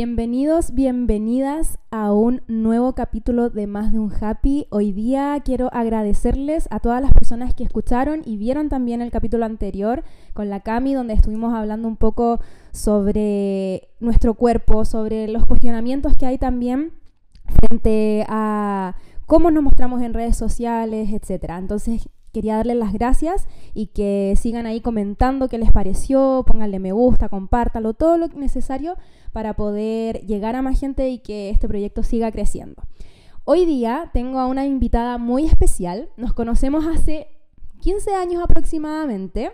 Bienvenidos, bienvenidas a un nuevo capítulo de Más de un Happy. Hoy día quiero agradecerles a todas las personas que escucharon y vieron también el capítulo anterior con la Cami, donde estuvimos hablando un poco sobre nuestro cuerpo, sobre los cuestionamientos que hay también frente a cómo nos mostramos en redes sociales, etc. Entonces quería darles las gracias y que sigan ahí comentando qué les pareció, pónganle me gusta, compártalo, todo lo necesario para poder llegar a más gente y que este proyecto siga creciendo. Hoy día tengo a una invitada muy especial. Nos conocemos hace 15 años aproximadamente.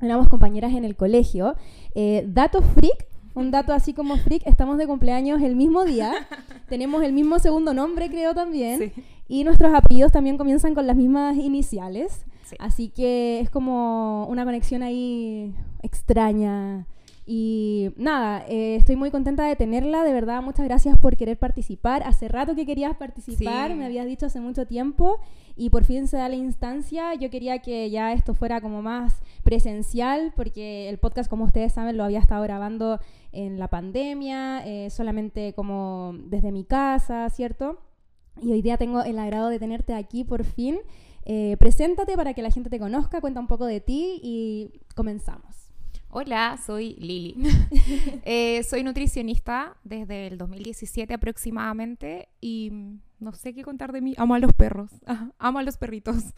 Éramos compañeras en el colegio. Eh, dato freak, un dato así como freak, estamos de cumpleaños el mismo día. Tenemos el mismo segundo nombre, creo también. Y nuestros apellidos también comienzan con las mismas iniciales. Así que es como una conexión ahí extraña y nada, eh, estoy muy contenta de tenerla, de verdad, muchas gracias por querer participar. Hace rato que querías participar, me habías dicho hace mucho tiempo y por fin se da la instancia. Yo quería que ya esto fuera como más presencial, porque el podcast, como ustedes saben, lo había estado grabando en la pandemia, eh, solamente como desde mi casa, ¿cierto? Y hoy día tengo el agrado de tenerte aquí por fin. Eh, preséntate para que la gente te conozca, cuenta un poco de ti y comenzamos. Hola, soy Lili. Eh, soy nutricionista desde el 2017 aproximadamente y no sé qué contar de mí. Amo a los perros, amo a los perritos.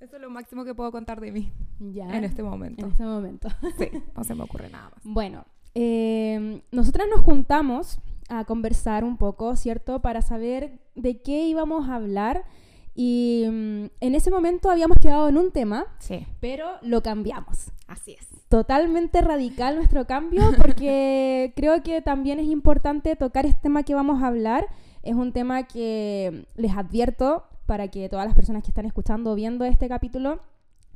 Eso es lo máximo que puedo contar de mí ya, en este momento. En este momento. Sí, no se me ocurre nada más. Bueno, eh, nosotras nos juntamos a conversar un poco, ¿cierto? Para saber de qué íbamos a hablar. Y mm, en ese momento habíamos quedado en un tema, sí. pero lo cambiamos. Así es totalmente radical nuestro cambio porque creo que también es importante tocar este tema que vamos a hablar. Es un tema que les advierto para que todas las personas que están escuchando o viendo este capítulo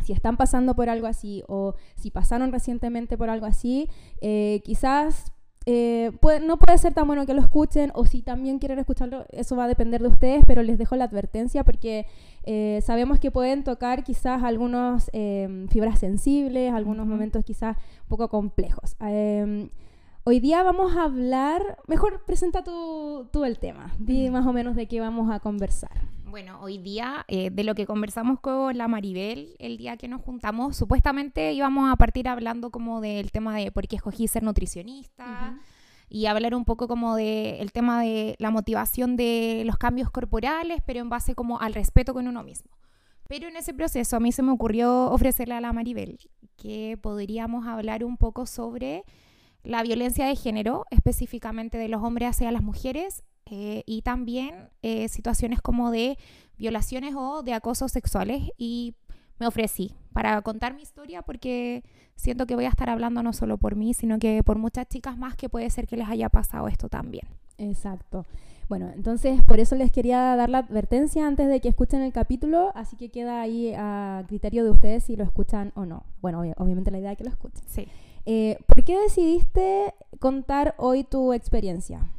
si están pasando por algo así o si pasaron recientemente por algo así, eh, quizás eh, no puede ser tan bueno que lo escuchen o si también quieren escucharlo, eso va a depender de ustedes, pero les dejo la advertencia porque eh, sabemos que pueden tocar quizás algunas em, fibras sensibles, algunos momentos quizás un poco complejos. Em, hoy día vamos a hablar, mejor presenta tú, tú el tema, di más o menos de qué vamos a conversar. Bueno, hoy día, eh, de lo que conversamos con la Maribel el día que nos juntamos, supuestamente íbamos a partir hablando como del tema de por qué escogí ser nutricionista y hablar un poco como del tema de la motivación de los cambios corporales, pero en base como al respeto con uno mismo. Pero en ese proceso a mí se me ocurrió ofrecerle a la Maribel que podríamos hablar un poco sobre la violencia de género, específicamente de los hombres hacia las mujeres eh, y también eh, situaciones como de violaciones o de acosos sexuales y me ofrecí para contar mi historia porque siento que voy a estar hablando no solo por mí, sino que por muchas chicas más que puede ser que les haya pasado esto también. Exacto. Bueno, entonces por eso les quería dar la advertencia antes de que escuchen el capítulo, así que queda ahí a criterio de ustedes si lo escuchan o no. Bueno, obviamente la idea es que lo escuchen. Sí. Eh, ¿Por qué decidiste contar hoy tu experiencia?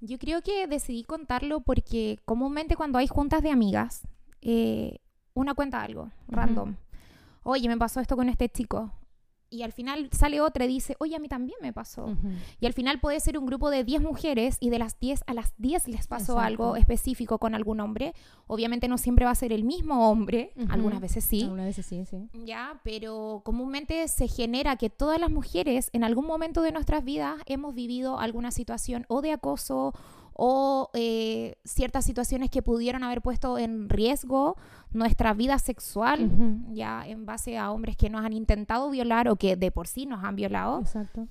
Yo creo que decidí contarlo porque comúnmente cuando hay juntas de amigas, eh, una cuenta algo, random. Oye, me pasó esto con este chico y al final sale otra y dice, oye, a mí también me pasó. Y al final puede ser un grupo de 10 mujeres y de las 10 a las 10 les pasó algo específico con algún hombre. Obviamente no siempre va a ser el mismo hombre, algunas veces sí. Algunas veces sí, sí. Ya, pero comúnmente se genera que todas las mujeres en algún momento de nuestras vidas hemos vivido alguna situación o de acoso o eh, ciertas situaciones que pudieron haber puesto en riesgo nuestra vida sexual, ya en base a hombres que nos han intentado violar o que de por sí nos han violado. Exacto.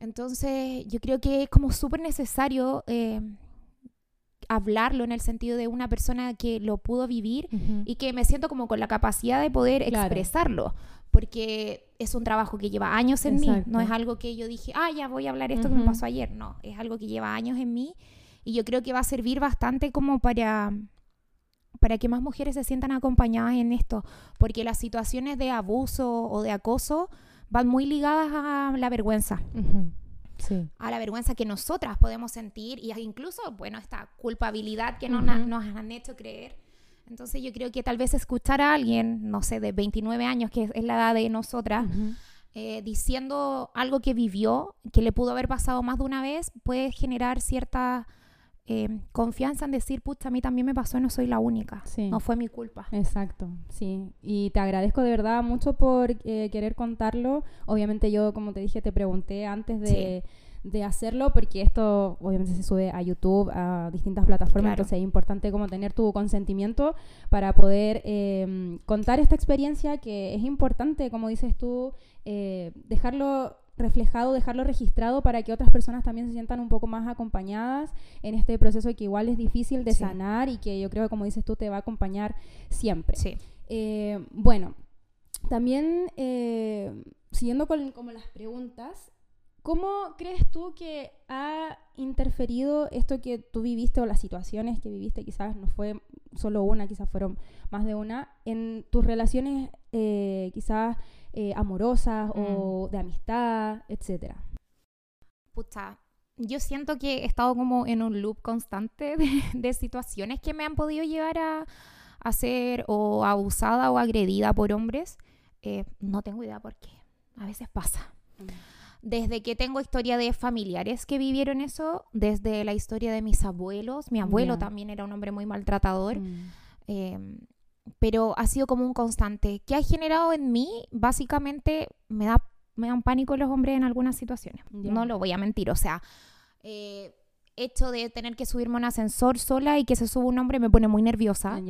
Entonces, yo creo que es como súper necesario eh, hablarlo en el sentido de una persona que lo pudo vivir y que me siento como con la capacidad de poder expresarlo, porque es un trabajo que lleva años en mí, no es algo que yo dije, ah, ya voy a hablar esto que me pasó ayer, no, es algo que lleva años en mí y yo creo que va a servir bastante como para, para que más mujeres se sientan acompañadas en esto, porque las situaciones de abuso o de acoso van muy ligadas a la vergüenza. A la vergüenza que nosotras podemos sentir y incluso, bueno, esta culpabilidad que nos, han hecho creer. Entonces yo creo que tal vez escuchar a alguien, no sé, de 29 años, que es la edad de nosotras, eh, diciendo algo que vivió, que le pudo haber pasado más de una vez, puede generar cierta eh, confianza en decir, pucha, a mí también me pasó y no soy la única. No fue mi culpa. Exacto, sí. Y te agradezco de verdad mucho por eh, querer contarlo. Obviamente yo, como te dije, te pregunté antes de de hacerlo porque esto obviamente se sube a YouTube, a distintas plataformas, entonces es importante como tener tu consentimiento para poder em, contar esta experiencia que es importante, como dices tú, eh, dejarlo reflejado, dejarlo registrado para que otras personas también se sientan un poco más acompañadas en este proceso que igual es difícil de sanar y que yo creo que como dices tú te va a acompañar siempre. Sí. Eh, bueno, también eh, siguiendo con como las preguntas, ¿Cómo crees tú que ha interferido esto que tú viviste o las situaciones que viviste, quizás no fue solo una, quizás fueron más de una, en tus relaciones eh, quizás eh, amorosas o mm. de amistad, etcétera? Pucha, yo siento que he estado como en un loop constante de, situaciones que me han podido llevar a, a, ser o abusada o agredida por hombres. Eh, no tengo idea por qué. A veces pasa. Mm desde que tengo historia de familiares que vivieron eso, desde la historia de mis abuelos. Mi abuelo también era un hombre muy maltratador. Mm. Em, pero ha sido como un constante. que ha generado en mí? Básicamente me, da, me dan pánico los hombres en algunas situaciones. No lo voy a mentir. O sea, eh, hecho de tener que subirme a un ascensor sola y que se suba un hombre me pone muy nerviosa.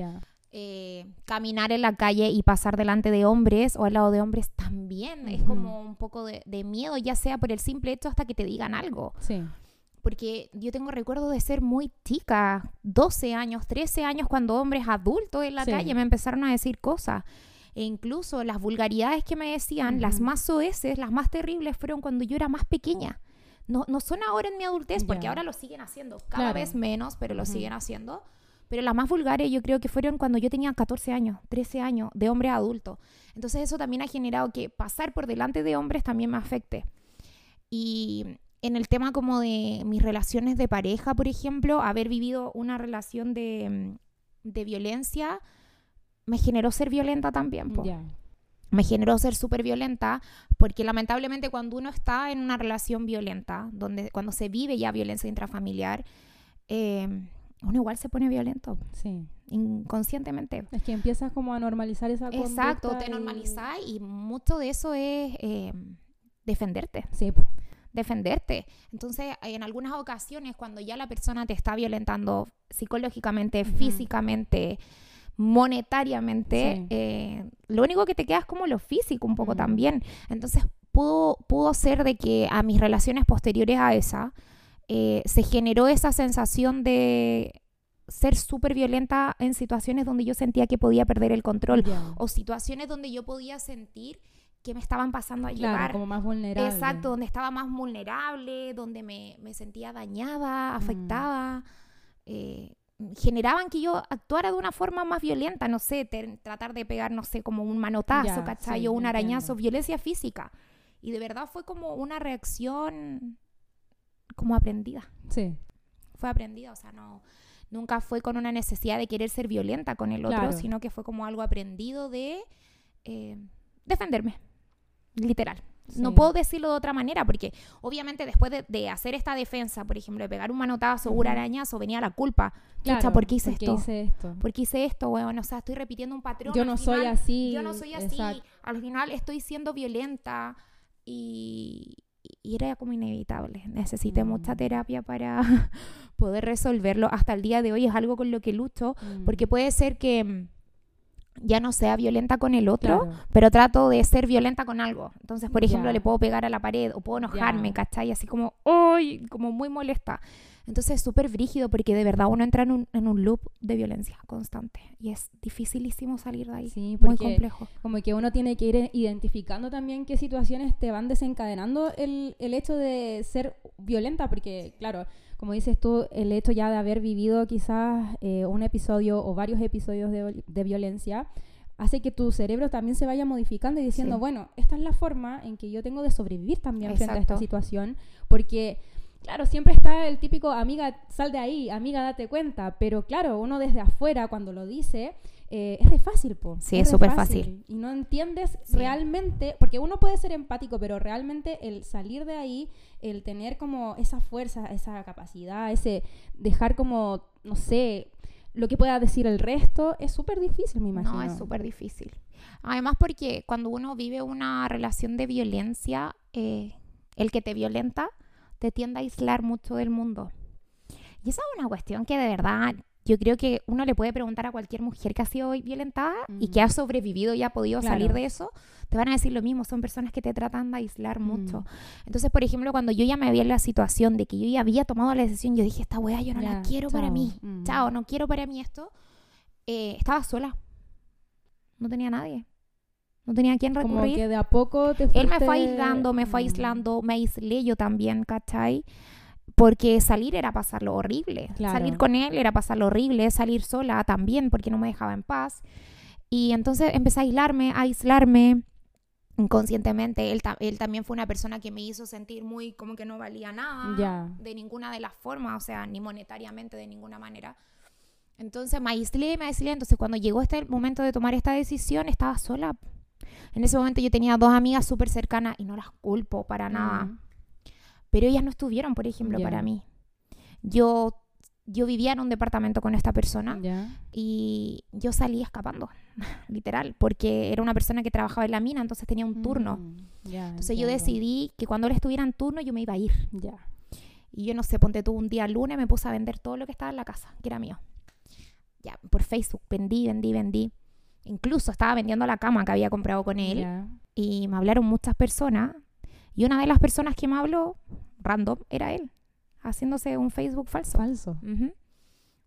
Eh, caminar en la calle y pasar delante de hombres o al lado de hombres también es como un poco de, miedo, ya sea por el simple hecho hasta que te digan algo. Sí. Porque yo tengo recuerdo de ser muy chica, 12 años, 13 años, cuando hombres adultos en la calle me empezaron a decir cosas. E incluso las vulgaridades que me decían, las más soeces, las más terribles, fueron cuando yo era más pequeña. No, no son ahora en mi adultez, porque ahora lo siguen haciendo cada vez menos, pero lo siguen haciendo pero las más vulgares yo creo que fueron cuando yo tenía 14 años, 13 años, de hombre adulto. Entonces eso también ha generado que pasar por delante de hombres también me afecte. Y en el tema como de mis relaciones de pareja, por ejemplo, haber vivido una relación de, mm, violencia, me generó ser violenta también. Me generó ser súper violenta porque lamentablemente cuando uno está en una relación violenta, donde, cuando se vive ya violencia intrafamiliar, eh, uno igual se pone violento. Sí. Inconscientemente. Es que empiezas como a normalizar esa cosa. Exacto, te normalizas y mucho de eso es eh, defenderte. Sí. Defenderte. Entonces, en algunas ocasiones, cuando ya la persona te está violentando psicológicamente, físicamente, monetariamente, eh, lo único que te queda es como lo físico un poco también. Entonces, pudo, pudo ser de que a mis relaciones posteriores a esa, eh, se generó esa sensación de ser súper violenta en situaciones donde yo sentía que podía perder el control o situaciones donde yo podía sentir que me estaban pasando a claro, como más vulnerable. Exacto, donde estaba más vulnerable, donde me, me sentía dañada, mm. afectada. Eh, generaban que yo actuara de una forma más violenta, no sé, tratar de pegar, no sé, como un manotazo, ¿cachai? o un arañazo, violencia física. Y de verdad fue como una reacción como aprendida. Sí. Fue aprendida, o sea, no nunca fue con una necesidad de querer ser violenta con el otro, sino que fue como algo aprendido de eh, defenderme, literal. No puedo decirlo de otra manera, porque obviamente después de, hacer esta defensa, por ejemplo, de pegar un manotazo o un arañazo, venía la culpa. Claro, ¿por qué hice esto? hice esto? ¿Por qué hice esto? Bueno, o sea, estoy repitiendo un patrón. Yo no soy así. Yo no soy así. Al final estoy siendo violenta y, y era como inevitable. Necesité mucha mm. terapia para poder resolverlo. Hasta el día de hoy es algo con lo que lucho, porque mm. puede ser que ya no sea violenta con el otro, pero trato de ser violenta con algo. Entonces, por ejemplo, le puedo pegar a la pared o puedo enojarme, ¿cachai? Así como, ¡ay! Como muy molesta. Entonces es súper brígido porque de verdad uno entra en un, en un, loop de violencia constante y es dificilísimo salir de ahí. Sí, muy complejo. Como que uno tiene que ir identificando también qué situaciones te van desencadenando el, el hecho de ser violenta, porque claro, como dices tú, el hecho ya de haber vivido quizás eh, un episodio o varios episodios de, de, violencia hace que tu cerebro también se vaya modificando y diciendo, bueno, esta es la forma en que yo tengo de sobrevivir también frente a esta situación, porque Claro, siempre está el típico, amiga, sal de ahí, amiga, date cuenta, pero claro, uno desde afuera cuando lo dice, eh, es re fácil, po. Sí, es súper fácil. Y no entiendes realmente, porque uno puede ser empático, pero realmente el salir de ahí, el tener como esa fuerza, esa capacidad, ese dejar como, no sé, lo que pueda decir el resto, es súper difícil, me imagino. No, es súper difícil. Además porque cuando uno vive una relación de violencia, eh, el que te violenta te tiende a aislar mucho del mundo. Y esa es una cuestión que de verdad yo creo que uno le puede preguntar a cualquier mujer que ha sido violentada y que ha sobrevivido y ha podido salir de eso, te van a decir lo mismo, son personas que te tratan de aislar mucho. Entonces, por ejemplo, cuando yo ya me había en la situación de que yo ya había tomado la decisión, yo dije, esta wea yo no la quiero para mí, chao, no quiero para mí esto, eh, estaba sola, no tenía nadie. No tenía a quién recurrir. Como que de a poco te Él me fue aislando, me fue aislando, me aislé yo también, ¿cachai? Porque salir era pasarlo horrible. Salir con él era pasarlo horrible, salir sola también porque no me dejaba en paz. Y entonces empecé a aislarme, a aislarme inconscientemente. Él, él también fue una persona que me hizo sentir muy como que no valía nada de ninguna de las formas, o sea, ni monetariamente de ninguna manera. Entonces me aislé, me aislé. Entonces cuando llegó este momento de tomar esta decisión, estaba sola. En ese momento yo tenía dos amigas súper cercanas y no las culpo para nada pero ellas no estuvieron, por ejemplo, para mí. Yo, yo vivía en un departamento con esta persona y yo salí escapando, literal, porque era una persona que trabajaba en la mina, entonces tenía un turno. Mm, entonces yo decidí que cuando él estuviera en turno yo me iba a ir. Y yo no sé, ponte tú un día lunes, me puse a vender todo lo que estaba en la casa, que era mío. Ya, por Facebook, vendí, vendí, vendí. Incluso estaba vendiendo la cama que había comprado con él. Y me hablaron muchas personas y una de las personas que me habló, random, era él, haciéndose un Facebook falso. Falso.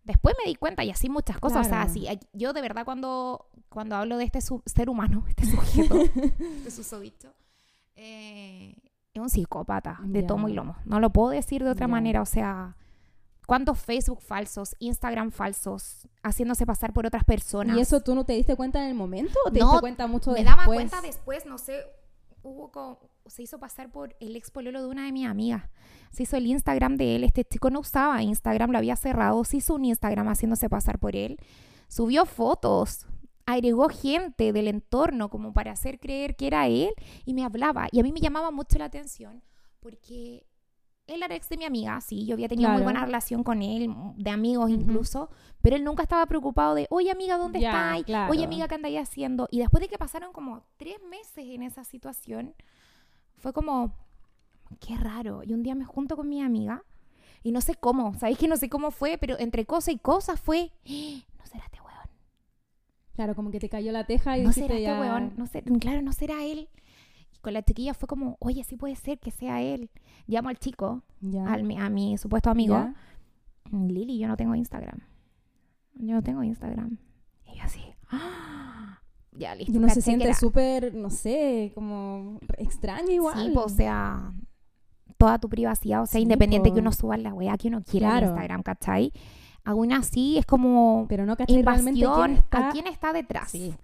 Después me di cuenta y así muchas cosas. O sea, así, yo de verdad cuando, cuando hablo de este ser humano, este sujeto, este susodicho, eh, es un psicópata de tomo y lomo. No lo puedo decir de otra manera. O sea, ¿cuántos Facebook falsos, Instagram falsos, haciéndose pasar por otras personas? ¿Y eso tú no te diste cuenta en el momento o te diste cuenta mucho después? Me daba cuenta después, no sé, hubo se hizo pasar por el ex pololo de una de mis amigas. Se hizo el Instagram de él. Este chico no usaba Instagram, lo había cerrado. Se hizo un Instagram haciéndose pasar por él. Subió fotos. Agregó gente del entorno como para hacer creer que era él y me hablaba. Y a mí me llamaba mucho la atención porque él era ex de mi amiga, sí, yo había tenido muy buena relación con él, de amigos incluso, pero él nunca estaba preocupado de, oye amiga, ¿dónde estás? Oye amiga, ¿qué andáis haciendo? Y después de que pasaron como tres meses en esa situación, fue como, qué raro. Y un día me junto con mi amiga y no sé cómo, sabéis que no sé cómo fue, pero entre cosa y cosa fue, ¡Ah! no será este weón. Claro, como que te cayó la teja y no será este weón, no sé, claro, no será él con la chiquilla fue como, oye, sí puede ser que sea él. Llamo al chico, Al, a mi supuesto amigo. Lili, yo no tengo Instagram. Yo no tengo Instagram. Y yo así, ¡Ah! Ya listo. Y uno se siente súper, no sé, como extraño igual. Sí, pues, o sea, toda tu privacidad, o sea, independiente que uno suba la weá que uno quiera en Instagram, ¿cachai? Aún así es como Pero no ¿cachai? realmente quién está... a quién está detrás. Sí.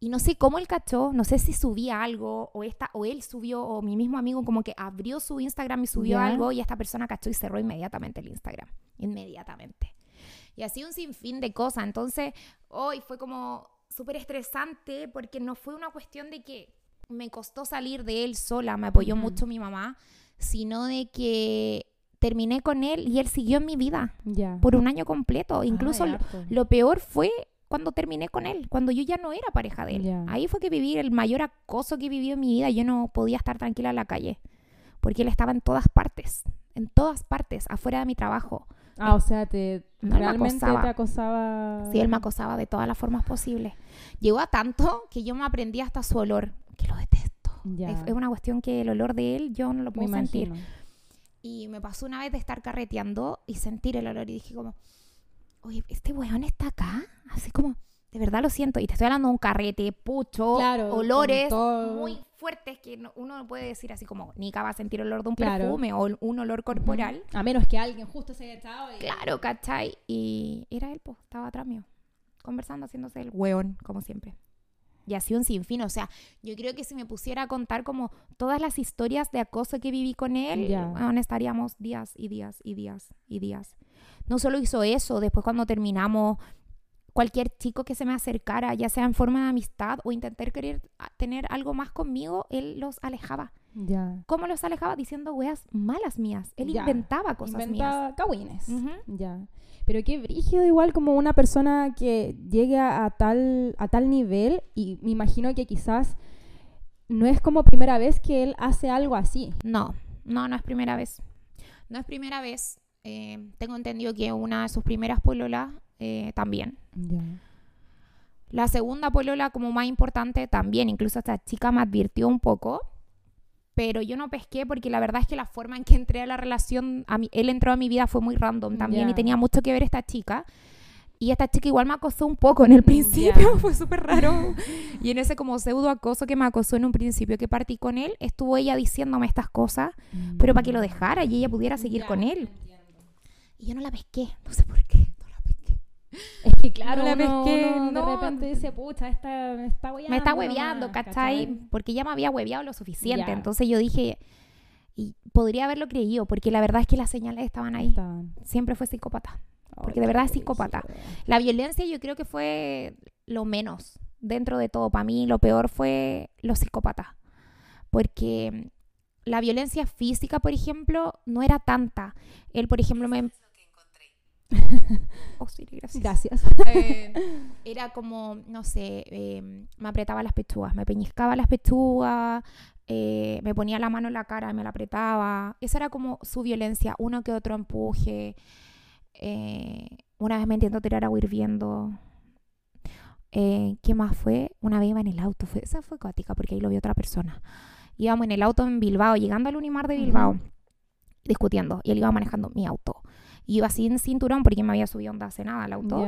Y no sé cómo él cachó, no sé si subía algo o esta o él subió o mi mismo amigo como que abrió su Instagram y subió algo y esta persona cachó y cerró inmediatamente el Instagram, inmediatamente. Y así un sinfín de cosas. Entonces, hoy fue como súper estresante porque no fue una cuestión de que me costó salir de él sola, me apoyó mucho mi mamá, sino de que terminé con él y él siguió en mi vida por un año completo. Incluso lo, peor fue cuando terminé con él, cuando yo ya no era pareja de él. Ahí fue que viví el mayor acoso que he vivido en mi vida. Yo no podía estar tranquila en la calle, porque él estaba en todas partes, en todas partes, afuera de mi trabajo. Ah, o sea, te realmente te acosaba. Sí, él me acosaba de todas las formas posibles. Llegó a tanto que yo me aprendí hasta su olor, que lo detesto. Es, una cuestión que el olor de él yo no lo puedo sentir. Y me pasó una vez de estar carreteando y sentir el olor y dije como, oye, este weón está acá, así como, de verdad lo siento, y te estoy hablando de un carrete, pucho, olores muy fuertes que uno no puede decir así como, Nika va a sentir olor de un perfume o un olor corporal. A menos que alguien justo se haya echado. Y... Claro, ¿cachai? Y era él, pues, estaba atrás mío, conversando, haciéndose el weón, como siempre. Y así un sinfín, o sea, yo creo que si me pusiera a contar como todas las historias de acoso que viví con él, estaríamos días y días y días y días. No solo hizo eso, después cuando terminamos, cualquier chico que se me acercara, ya sea en forma de amistad o intentar querer tener algo más conmigo, él los alejaba. Ya. ¿Cómo los alejaba? Diciendo weas malas mías. Él inventaba cosas Inventa mías. Ya. Pero qué brígido igual como una persona que llegue a, tal, a tal nivel y me imagino que quizás no es como primera vez que él hace algo así. No, no, no es primera vez. No es primera vez. Eh, tengo entendido que una de sus primeras pololas eh, también. La segunda polola como más importante también, incluso esta chica me advirtió un poco, pero yo no pesqué porque la verdad es que la forma en que entré a la relación, a él entró a mi vida fue muy random también y tenía mucho que ver esta chica. Y esta chica igual me acosó un poco en el principio, fue súper raro. Y en ese como pseudo acoso que me acosó en un principio que partí con él, estuvo ella diciéndome estas cosas, pero para que lo dejara y ella pudiera seguir con él. Y yo no la pesqué, no sé por qué. Es que claro, la uno, que de repente dice, pucha, esta me está hueveando. Me está hueveando, ¿cachai? Porque ya me había hueveado lo suficiente. Entonces yo dije, y podría haberlo creído, porque la verdad es que las señales estaban ahí. Siempre fue psicópata. Porque de verdad es psicópata. La violencia yo creo que fue lo menos dentro de todo. Para mí lo peor fue los psicópatas. Porque la violencia física, por ejemplo, no era tanta. Él, por ejemplo, me oh, sí, gracias. Eh, era como, no sé, em, me apretaba las pechugas, me peñiscaba las pechugas, eh, me ponía la mano en la cara y me la apretaba. Esa era como su violencia, uno que otro empuje. Eh, una vez me intentó tirar agua hirviendo. ¿Qué más fue? Una vez iba en el auto, fue, esa fue cuática porque ahí lo vio otra persona. Íbamos en el auto en Bilbao, llegando al Unimar de Bilbao, discutiendo, y él iba manejando mi auto iba sin cinturón porque me había subido onda hace nada al auto.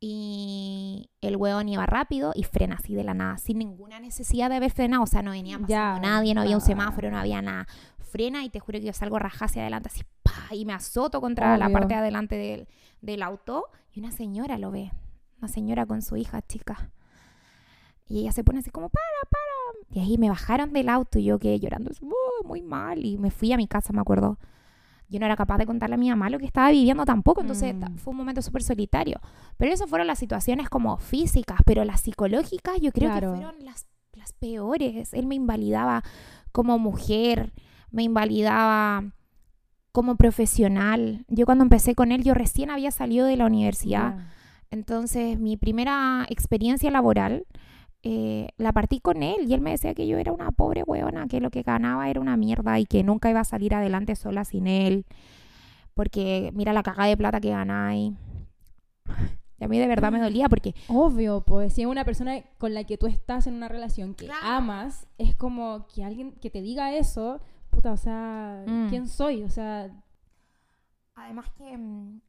Y el hueón iba rápido y frena así de la nada, sin ninguna necesidad de haber frenado. O sea, no venía pasando nadie, no había un semáforo, no había nada. Frena y te juro que yo salgo rajada hacia adelante, así, pa, y me azoto contra la parte de adelante del, del auto. Y una señora lo ve, una señora con su hija chica. Y ella se pone así como, para, para. Y ahí me bajaron del auto y yo quedé llorando, muy mal. Y me fui a mi casa, me acuerdo yo no era capaz de contarle a mi mamá lo que estaba viviendo tampoco, entonces mm. fue un momento súper solitario. Pero esas fueron las situaciones como físicas, pero las psicológicas yo creo que fueron las, las peores. Él me invalidaba como mujer, me invalidaba como profesional. Yo cuando empecé con él, yo recién había salido de la universidad. Entonces, mi primera experiencia laboral eh, la partí con él y él me decía que yo era una pobre hueona, que lo que ganaba era una mierda y que nunca iba a salir adelante sola sin él, porque mira la caga de plata que ganáis. Y a mí de verdad me dolía porque... Obvio, pues si es una persona con la que tú estás en una relación que amas, es como que alguien que te diga eso, puta, o sea, mm. ¿quién soy? O sea... Además que mm,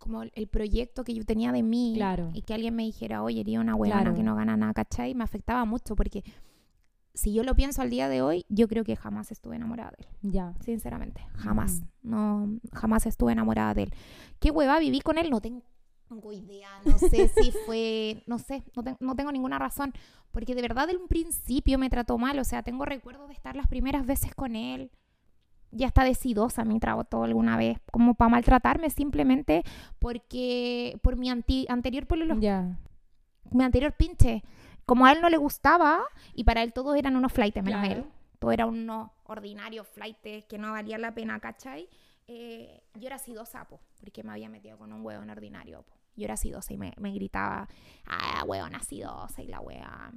como el proyecto que yo tenía de mí y que alguien me dijera, oye, eres una huevona que no gana nada, ¿cachai? Me afectaba mucho porque si yo lo pienso al día de hoy, yo creo que jamás estuve enamorada de él. Ya. Sinceramente, jamás. No, jamás estuve enamorada de él. ¿Qué hueva viví con él? No tengo idea, no sé si fue, no sé, no, no, tengo ninguna razón, porque de verdad en un principio me trató mal, o sea, tengo recuerdos de estar las primeras veces con él, ya está decidosa me trató alguna vez como para maltratarme simplemente porque por mi anterior pololo, ya. mi anterior pinche como a él no le gustaba y para él todos eran unos flightes menos él. Todo era unos ordinarios flightes que no valía la pena ¿cachai? Eh, yo era sido sapo porque me había metido con un hueón ordinario yo era sidosa y me, me gritaba ah hueón sidosa y la wea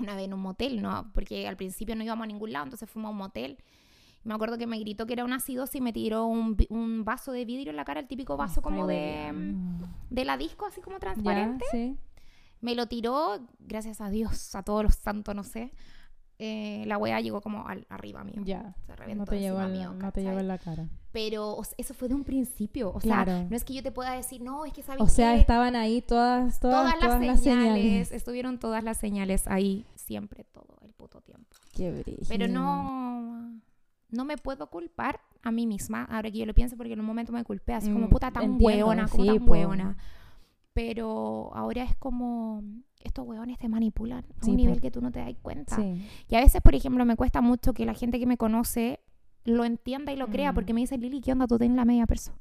una vez en un motel no porque al principio no íbamos a ningún lado entonces fuimos a un motel me acuerdo que me gritó que era una acidosis y me tiró un, un, vaso de vidrio en la cara, el típico vaso como de, de la disco, así como transparente. Me lo tiró, gracias a Dios, a todos los santos, no sé. Eh, la wea llegó como al, arriba mío. Ya. Se reventó no te llevó no te llevó en la cara. Pero eso fue de un principio. O sea, no es que yo te pueda decir, no, es que sabes O sea, estaban ahí todas, todas, todas, las, señales. Estuvieron todas las señales ahí siempre, todo el puto tiempo. Qué brillo. Pero no no me puedo culpar a mí misma, ahora que yo lo pienso, porque en un momento me culpé, así como mm, puta tan hueona, como tan hueona. Pero ahora es como, estos hueones te manipulan a un nivel que tú no te das cuenta. Y a veces, por ejemplo, me cuesta mucho que la gente que me conoce lo entienda y lo crea, mm. porque me dice, Lili, ¿qué onda? Tú tienes la media persona.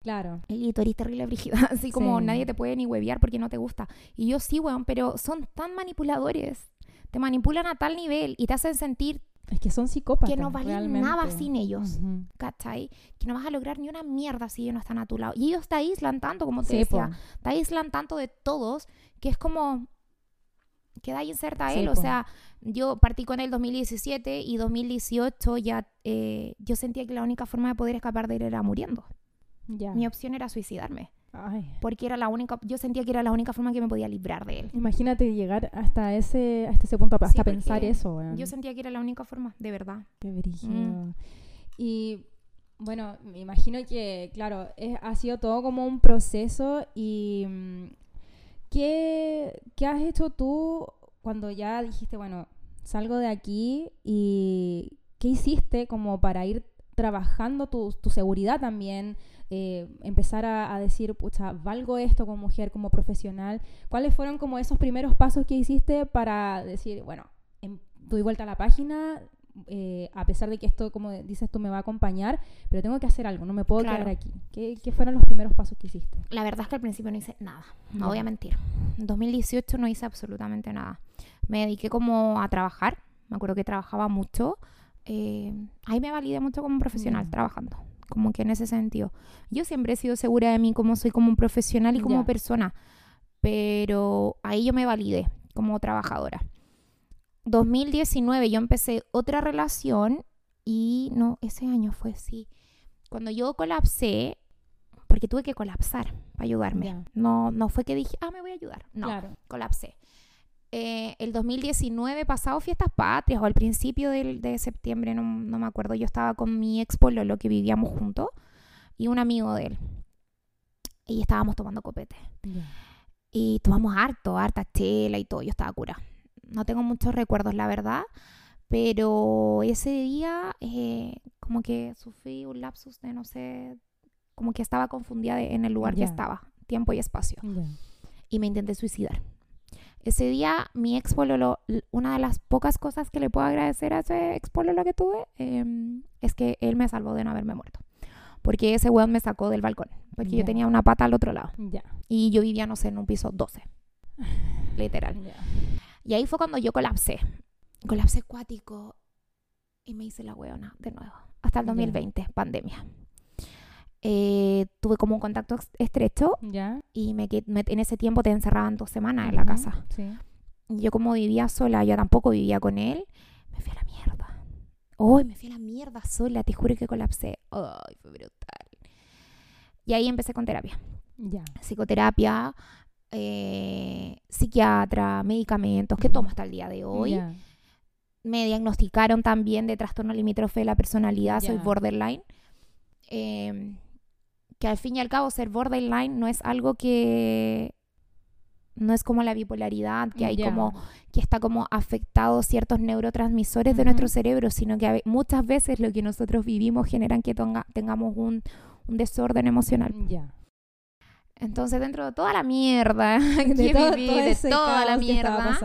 Claro. Y tú eres terrible brígida, así como Sí. nadie te puede ni huevear porque no te gusta. Y yo sí, weón, pero son tan manipuladores. Te manipulan a tal nivel y te hacen sentir, Es que son psicópatas. Que no valen realmente. nada sin ellos. Ujú. ¿cachai? Que no vas a lograr ni una mierda si ellos no están a tu lado. Y ellos te aíslan tanto, como te Sí, po. decía, te aíslan tanto de todos que es como que da inserta Sí, él. O sea, yo partí con él 2017 y 2018 ya eh, yo sentía que la única forma de poder escapar de él era muriendo. Mi opción era suicidarme. Ay. Porque era la única, yo sentía que era la única forma que me podía librar de él. Imagínate llegar hasta ese, hasta ese punto, hasta Sí, pensar eso. Yo sentía que era la única forma, de verdad. Qué brígido. Mm. Y bueno, me imagino que, claro, es- ha sido todo como un proceso y mm, ¿qué, qué has hecho tú cuando ya dijiste, bueno, salgo de aquí y qué hiciste como para ir trabajando tu, tu seguridad también? Eh, empezar a, a decir, pucha, valgo esto como mujer, como profesional. ¿Cuáles fueron como esos primeros pasos que hiciste para decir, bueno, em, doy vuelta a la página, eh, a pesar de que esto, como dices tú, me va a acompañar, pero tengo que hacer algo, no me puedo Claro. quedar aquí. ¿Qué, qué fueron los primeros pasos que hiciste? La verdad es que al principio no hice nada, no Ya. voy a mentir. En 2018 no hice absolutamente nada. Me dediqué como a trabajar, me acuerdo que trabajaba mucho. eh, ahí me validé mucho como profesional Ya. trabajando, como que en ese sentido. Yo siempre he sido segura de mí como soy como un profesional y como persona, pero ahí yo me validé como trabajadora. 2019 yo empecé otra relación y no, ese año fue sí. Cuando yo colapsé, porque tuve que colapsar para ayudarme. Ya. No, no fue que dije, ah, me voy a ayudar. No, Claro. colapsé. Eh, el 2019, pasado fiestas patrias o al principio del- de septiembre, no, no me acuerdo, yo estaba con mi ex pololo que vivíamos juntos y un amigo de él. Y estábamos tomando copete. Ya. Y tomamos harto, harta chela y todo. Yo estaba cura. No tengo muchos recuerdos, la verdad. Pero ese día, eh, como que sufrí un lapsus de no sé, como que estaba confundida de- en el lugar Ya. que estaba, tiempo y espacio. Ya. Y me intenté suicidar. Ese día, mi ex pololo, una de las pocas cosas que le puedo agradecer a ese ex pololo que tuve, em, es que él me salvó de no haberme muerto. Porque ese weón me sacó del balcón. Porque Ya. yo tenía una pata al otro lado. Ya. Y yo vivía, no sé, en un piso 12. Literal. Ya. Y ahí fue cuando yo colapsé. Colapsé acuático. Y me hice la weona de nuevo. Hasta el Ya. 2020, pandemia. Eh, tuve como un contacto estrecho Ya. y me, en ese tiempo te encerraban dos semanas en la casa. Sí. Yo como vivía sola, yo tampoco vivía con él, me fui a la mierda. Hoy me fui a la mierda sola, te juro que colapsé. Ay, fue brutal. Y ahí empecé con terapia Ya. psicoterapia, eh, psiquiatra, medicamentos, que tomo hasta el día de hoy. Me diagnosticaron también de trastorno limítrofe de la personalidad, soy borderline. Eh, que al fin y al cabo ser borderline no es algo que... No es como la bipolaridad, que hay Ya. como que está como afectado ciertos neurotransmisores de nuestro cerebro, sino que muchas veces lo que nosotros vivimos generan que tengamos un, un desorden emocional. Ya. Entonces, dentro de toda la mierda que De todo- viví, todo de toda la mierda,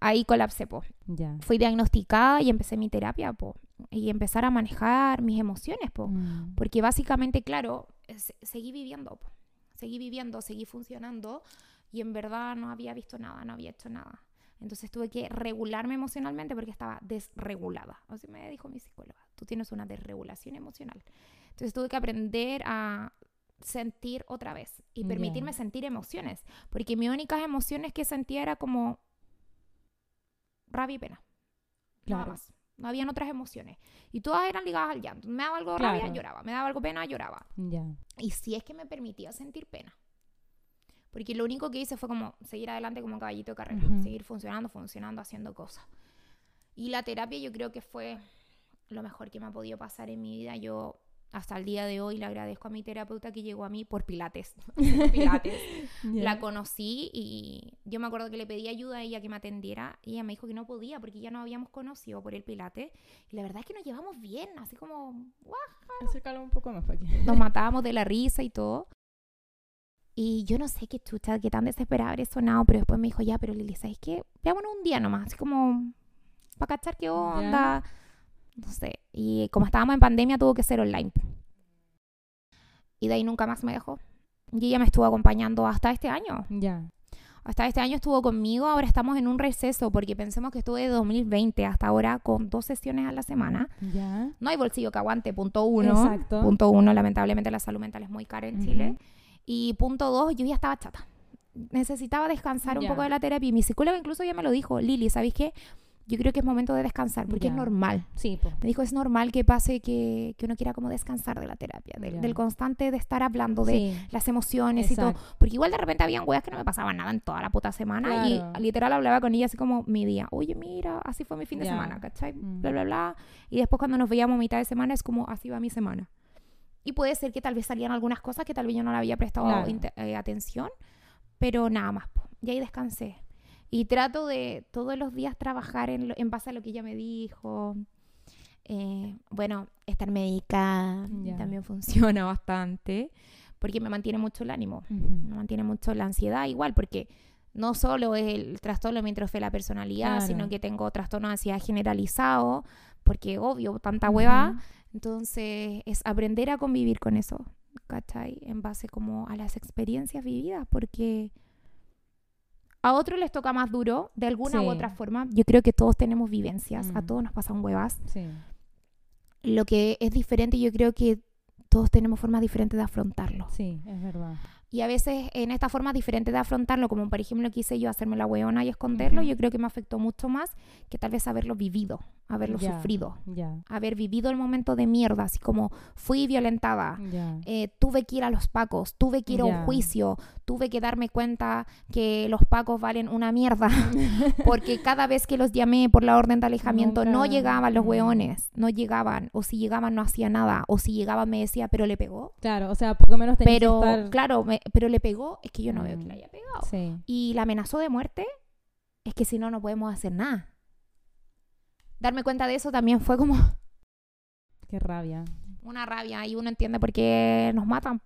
ahí colapsé, po. Ya. Fui diagnosticada y empecé mi terapia, po. Y empezar a manejar mis emociones, po. Mm. Porque básicamente, claro, se- seguí viviendo, po. Seguí viviendo, seguí funcionando y en verdad no había visto nada, no había hecho nada. Entonces tuve que regularme emocionalmente porque estaba desregulada. Así me dijo mi psicóloga, tú tienes una desregulación emocional. Entonces tuve que aprender a sentir otra vez y permitirme sentir emociones. Porque mis únicas emociones que sentía era como rabia y pena. Nada Claro. más. No habían otras emociones. Y todas eran ligadas al llanto. Me daba algo de rabia, Claro. lloraba. Me daba algo pena, lloraba. Y si es que me permitía sentir pena. Porque lo único que hice fue como seguir adelante como un caballito de carrera. Ujú. Seguir funcionando, funcionando, haciendo cosas. Y la terapia yo creo que fue lo mejor que me ha podido pasar en mi vida. Yo hasta el día de hoy le agradezco a mi terapeuta que llegó a mí por pilates. por pilates. La conocí y yo me acuerdo que le pedí ayuda a ella que me atendiera y ella me dijo que no podía porque ya nos habíamos conocido por el pilate y la verdad es que nos llevamos bien, así como. Acércalo un poco más para aquí. nos matábamos de la risa y todo. Y yo no sé qué chucha, qué tan desesperada habré sonado, pero después me dijo, ya, pero Lili, ¿sabes qué? Veámonos un día nomás, así como para cachar qué onda. No sé. Y como estábamos en pandemia, tuvo que ser online. Y de ahí nunca más me dejó. Y ella me estuvo acompañando hasta este año. Ya. Hasta este año estuvo conmigo, ahora estamos en un receso porque pensemos que estuve de 2020 hasta ahora con dos sesiones a la semana. Ya. No hay bolsillo que aguante, punto uno. Exacto. Punto uno, lamentablemente la salud mental es muy cara en. Chile. Y punto dos, yo ya estaba chata. Necesitaba descansar un poco de la terapia. Y mi psicóloga incluso ya me lo dijo, Lili, ¿sabes qué? Yo creo que es momento de descansar porque es Ya. normal. Sí, po. Me dijo, es normal que pase que, que uno quiera como descansar de la terapia, del, Ya. del constante de estar hablando de Sí. las emociones y Exacto. todo. Porque igual de repente habían weas que no me pasaban nada en toda la puta semana. Claro. Y literal hablaba con ella así como mi día. Oye, mira, así fue mi fin de Ya. semana, ¿cachai? Mm. Bla, bla, bla. Y después cuando nos veíamos mitad de semana es como, así va mi semana. Y puede ser que tal vez salían algunas cosas que tal vez yo no le había prestado Claro. eh, atención. Pero nada más. po. Y ahí descansé. Y trato de todos los días trabajar en, lo- en base a lo que ella me dijo. Eh, bueno, estar médica Ya. también funciona bastante porque me mantiene mucho el ánimo, Ujú. me mantiene mucho la ansiedad igual porque no solo es el trastorno de la personalidad, Claro. sino que tengo trastorno de ansiedad generalizado porque obvio, tanta hueva, Ujú. entonces es aprender a convivir con eso, ¿cachai? En base como a las experiencias vividas porque a otros les toca más duro, de alguna Sí. u otra forma. Yo creo que todos tenemos vivencias, a Mm. todos nos pasan huevas. Sí. Lo que es diferente, yo creo que todos tenemos formas diferentes de afrontarlo. Sí, es verdad. Y a veces en esta forma diferente de afrontarlo, como por ejemplo quise yo hacerme la hueona y esconderlo, Ujú. yo creo que me afectó mucho más que tal vez haberlo vivido, haberlo Ya. sufrido, Ya. haber vivido el momento de mierda, así como fui violentada, Ya. eh, tuve que ir a los pacos, tuve que ir a un juicio, tuve que darme cuenta que los pacos valen una mierda, porque cada vez que los llamé por la orden de alejamiento no Nunca- llegaban los mm. hueones, no llegaban, o si llegaban no hacía nada, o si llegaban me decía, pero le pegó. Claro, o sea, por lo menos tenés Pero, que estar... claro, me- pero le pegó, es que yo no veo que Mm. le haya pegado. Sí. Y la amenazó de muerte, es que si no, no podemos hacer nada. Darme cuenta de eso también fue como Qué rabia. una rabia y uno entiende por qué nos matan.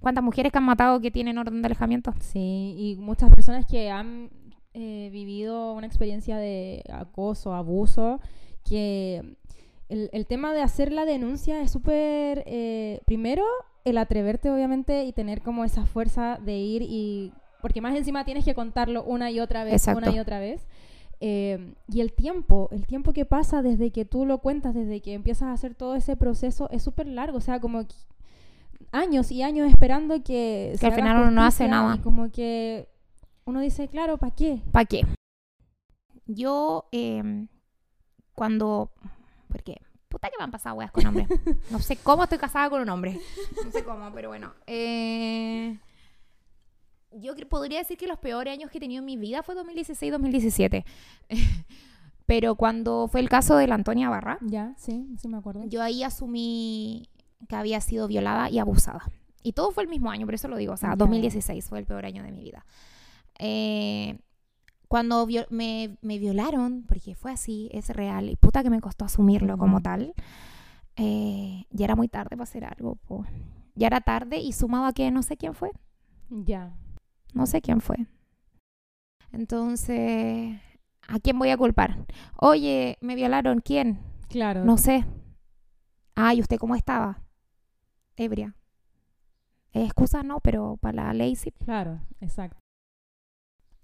¿Cuántas mujeres que han matado que tienen orden de alejamiento? Sí, y muchas personas que han eh, vivido una experiencia de acoso, abuso, que el, el tema de hacer la denuncia es súper, eh, primero, el atreverte obviamente y tener como esa fuerza de ir y, porque más encima tienes que contarlo una y otra vez, Exacto. una y otra vez. Eh, y el tiempo, el tiempo que pasa desde que tú lo cuentas, desde que empiezas a hacer todo ese proceso, es súper largo, o sea, como que años y años esperando que, se al final uno no hace nada. Y como que uno dice, claro, ¿para qué? ¿Para qué? Yo, em, cuando. Porque, puta que me han pasado weas con hombres. No sé cómo estoy casada con un hombre. No sé cómo, pero bueno. Eh, yo podría decir que los peores años que he tenido en mi vida fue 2016-2017. pero cuando fue el caso de la Antonia Barra, Ya, sí, sí me acuerdo. yo ahí asumí que había sido violada y abusada. Y todo fue el mismo año, por eso lo digo. O sea, Ya. 2016 fue el peor año de mi vida. Eh, cuando vio- me, me violaron, porque fue así, es real, y puta que me costó asumirlo como Ujú. tal, eh, ya era muy tarde para hacer algo. po. Ya era tarde y sumado a que no sé quién fue. Ya. No sé quién fue. Entonces, ¿a quién voy a culpar? Oye, me violaron, ¿quién? Claro. No sé. Ay, ¿usted cómo estaba? Ebria. Eh, Excusa no, pero para la ley sí. Claro, exacto.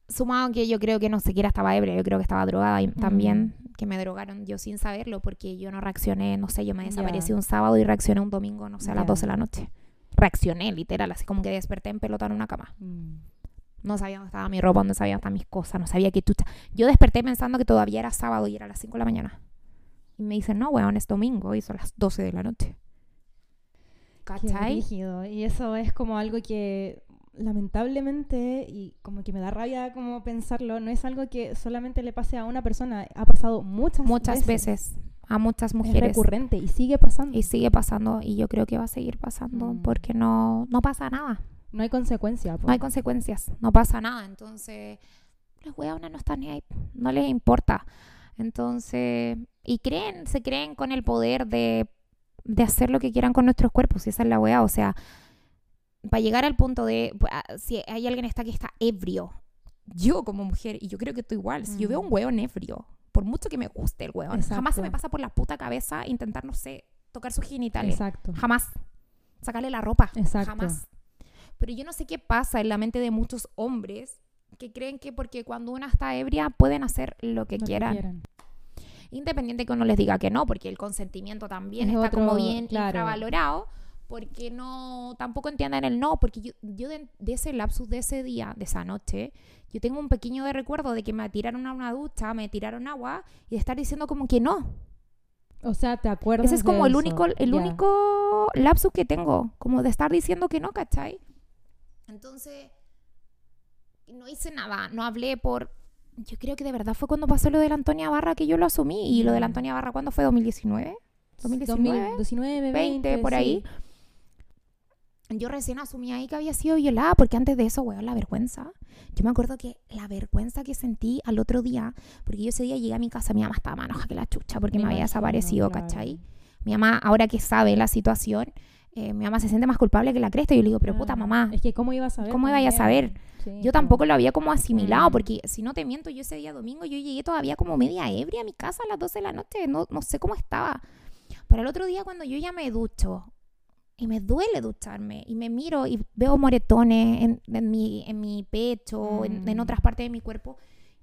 Sumado que yo creo que no siquiera estaba ebria, yo creo que estaba drogada y Mm. también, que me drogaron yo sin saberlo porque yo no reaccioné, no sé, yo me desaparecí un sábado y reaccioné un domingo, no sé, a las Ya. 12 de la noche. Reaccioné, literal, así como que desperté en pelota en una cama. Mm. No sabía dónde estaba mi ropa, dónde sabía dónde estaban mis cosas, no sabía qué chucha. Yo desperté pensando que todavía era sábado y era las 5 de la mañana. Y me dicen, no, weón, es domingo y son las 12 de la noche. Qué ¿Cachai? rígido. Y eso es como algo que lamentablemente, y como que me da rabia como pensarlo, no es algo que solamente le pase a una persona, ha pasado muchas, Muchas veces. a muchas Es mujeres. recurrente y sigue pasando. Y sigue pasando y yo creo que va a seguir pasando Mm. porque no, no pasa nada. No hay consecuencia. po. No hay consecuencias, no pasa nada. Entonces, las weonas no están ni ahí, no les importa. Entonces, y creen, se creen con el poder de, de hacer lo que quieran con nuestros cuerpos, y esa es la wea. O sea, para llegar al punto de, ah, si hay alguien está que está ebrio, yo como mujer, y yo creo que tú igual, si yo veo Mm. un weón ebrio, por mucho que me guste el weón, jamás se me pasa por la puta cabeza intentar, no sé, tocar sus genitales. Exacto. Jamás. sacarle la ropa. Exacto. Jamás. Pero yo no sé qué pasa en la mente de muchos hombres que creen que porque cuando una está ebria pueden hacer lo que Lo que quieran. Independiente que uno les diga que no, porque el consentimiento también Es está como bien claro. infravalorado, porque no, tampoco entienden el no, porque yo, yo de, de ese lapsus de ese día, de esa noche, yo tengo un pequeño de recuerdo de que me tiraron a una ducha, me tiraron agua y de estar diciendo como que no. O sea, ¿te acuerdas Ese es de como el eso? único, el único lapsus que tengo, como de estar diciendo que no, ¿cachai? Entonces, no hice nada, no hablé por... Yo creo que de verdad fue cuando pasó lo de la Antonia Barra que yo lo asumí. ¿Y lo de la Mm. Antonia Barra cuándo fue? ¿2019? 2019, 2019, 20, 20, por sí. ahí. Yo recién asumí ahí que había sido violada, porque antes de eso, weón, la vergüenza. Yo me acuerdo que la vergüenza que sentí al otro día, porque yo ese día llegué a mi casa, mi mamá estaba más que la chucha, porque me, Me había desaparecido, claro. ¿cachai? Mi mamá, ahora que sabe la situación, eh, mi mamá se siente más culpable que la cresta. Y yo le digo, pero puta Ah, mamá, Es que ¿cómo iba a saber? ¿Cómo iba a saber? Sí, yo tampoco lo había como asimilado, Mm. porque si no te miento, yo ese día domingo, yo llegué todavía como media ebria a mi casa a las 12 de la noche, no, no sé cómo estaba. Pero el otro día cuando yo ya me ducho, y me duele ducharme, y me miro y veo moretones en, en mi, en mi pecho, en, en Mm. otras partes de mi cuerpo,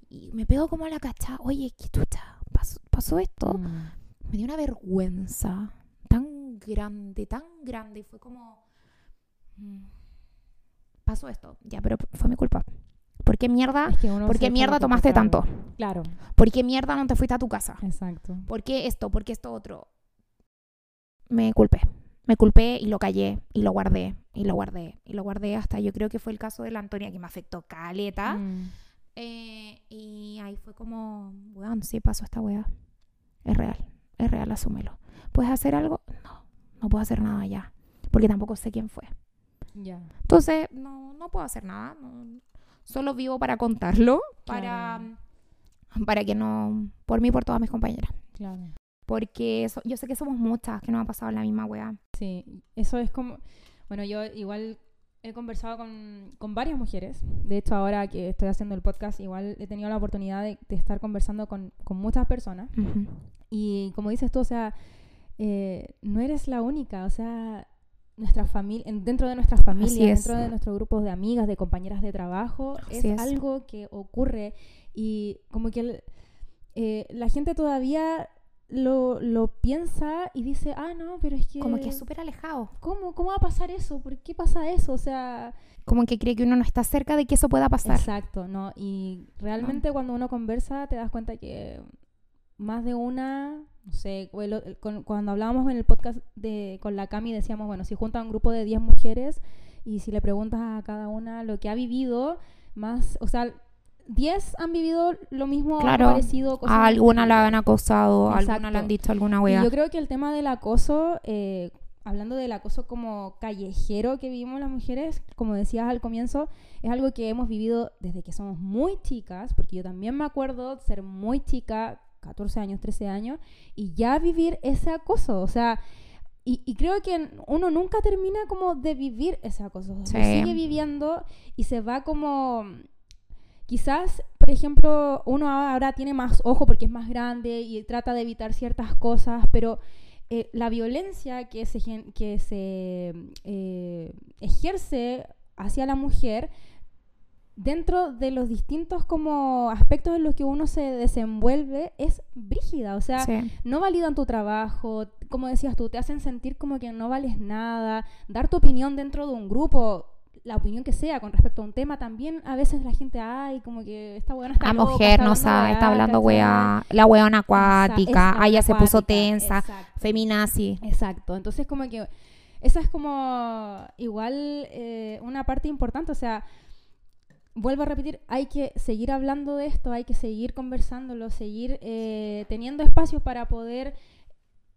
y me pego como a la cacha, oye, qué chucha, pasó, pasó esto. Mm. Me dio una vergüenza grande, tan grande, y fue como... mm, Pasó esto, ya, pero fue mi culpa. ¿Por qué mierda? Es que ¿Por qué mierda tomaste tanto? Claro, ¿Por qué mierda no te fuiste a tu casa? exacto. ¿Por qué esto? ¿Por qué esto otro? Me culpé. Me culpé y lo callé y lo guardé y lo guardé y lo guardé hasta yo creo que fue el caso de la Antonia que me afectó caleta. Mm. Eh, y ahí fue como, weón, sí pasó esta weá. Es real, es real, asúmelo. ¿Puedes hacer algo? No, no puedo hacer nada ya. Porque tampoco sé quién fue. Ya. Entonces, no, no puedo hacer nada. no- solo vivo para contarlo, para, para que no, por mí y por todas mis compañeras. Claro. Porque so- yo sé que somos muchas que nos ha pasado la misma weá. Sí, eso es como... Bueno, yo igual he conversado con, con varias mujeres. De hecho, ahora que estoy haciendo el podcast, igual he tenido la oportunidad de, de estar conversando con, con muchas personas. Y como dices tú, o sea, eh, no eres la única, o sea, nuestra familia, dentro de nuestras familias, dentro de nuestros grupos de amigas, de compañeras de trabajo, es, es. algo que ocurre y como que el- eh, la gente todavía lo, lo piensa y dice, ah, no, pero es que... Como que es súper alejado. ¿Cómo, ¿Cómo va a pasar eso? ¿Por qué pasa eso? O sea, Como que cree que uno no está cerca de que eso pueda pasar. Exacto, ¿no? Y realmente cuando uno conversa te das cuenta que más de una, no sé, el con- cuando hablábamos en el podcast de, con la Cami decíamos, bueno, si junta un grupo de 10 mujeres y si le preguntas a cada una lo que ha vivido, más, o sea, 10 han vivido lo mismo, Claro. parecido. cosas A alguna la han acosado, a alguna le han dicho alguna Y weá. yo creo que el tema del acoso, eh, hablando del acoso como callejero que vivimos las mujeres, como decías al comienzo, es algo que hemos vivido desde que somos muy chicas, porque yo también me acuerdo ser muy chica, 14 años, 13 años, y ya vivir ese acoso, o sea... Y, y creo que uno nunca termina como de vivir ese acoso. Sí. sigue viviendo y se va como quizás, por ejemplo, uno ahora tiene más ojo porque es más grande y trata de evitar ciertas cosas, pero eh, la violencia que se, que se eh, ejerce hacia la mujer dentro de los distintos como aspectos en los que uno se desenvuelve es brígida, o sea, Sí. no validan tu trabajo, como decías tú, te hacen sentir como que no vales nada, dar tu opinión dentro de un grupo, la opinión que sea con respecto a un tema, también a veces la gente, ay, como que esta buena está La loca, mujer está no sabe, weá, está hablando weá. La weona acuática. Ah, ella se puso tensa. exacto. Feminazi. Exacto, entonces como que esa es como igual eh, una parte importante, o sea, vuelvo a repetir, hay que seguir hablando de esto, hay que seguir conversándolo, seguir eh, teniendo espacios para poder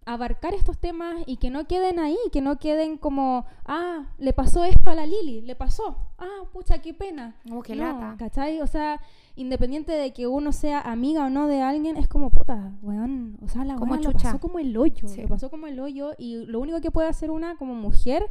abarcar estos temas y que no queden ahí, que no queden como, ah, le pasó esto a la Lili, le pasó, ah, pucha, qué pena. Oh, qué No, lata. ¿Cachai? O sea, independiente de que uno sea amiga o no de alguien, es como, puta, weón, o sea, la Como lo pasó como el hoyo, Sí. lo pasó como el hoyo y lo único que puede hacer una como mujer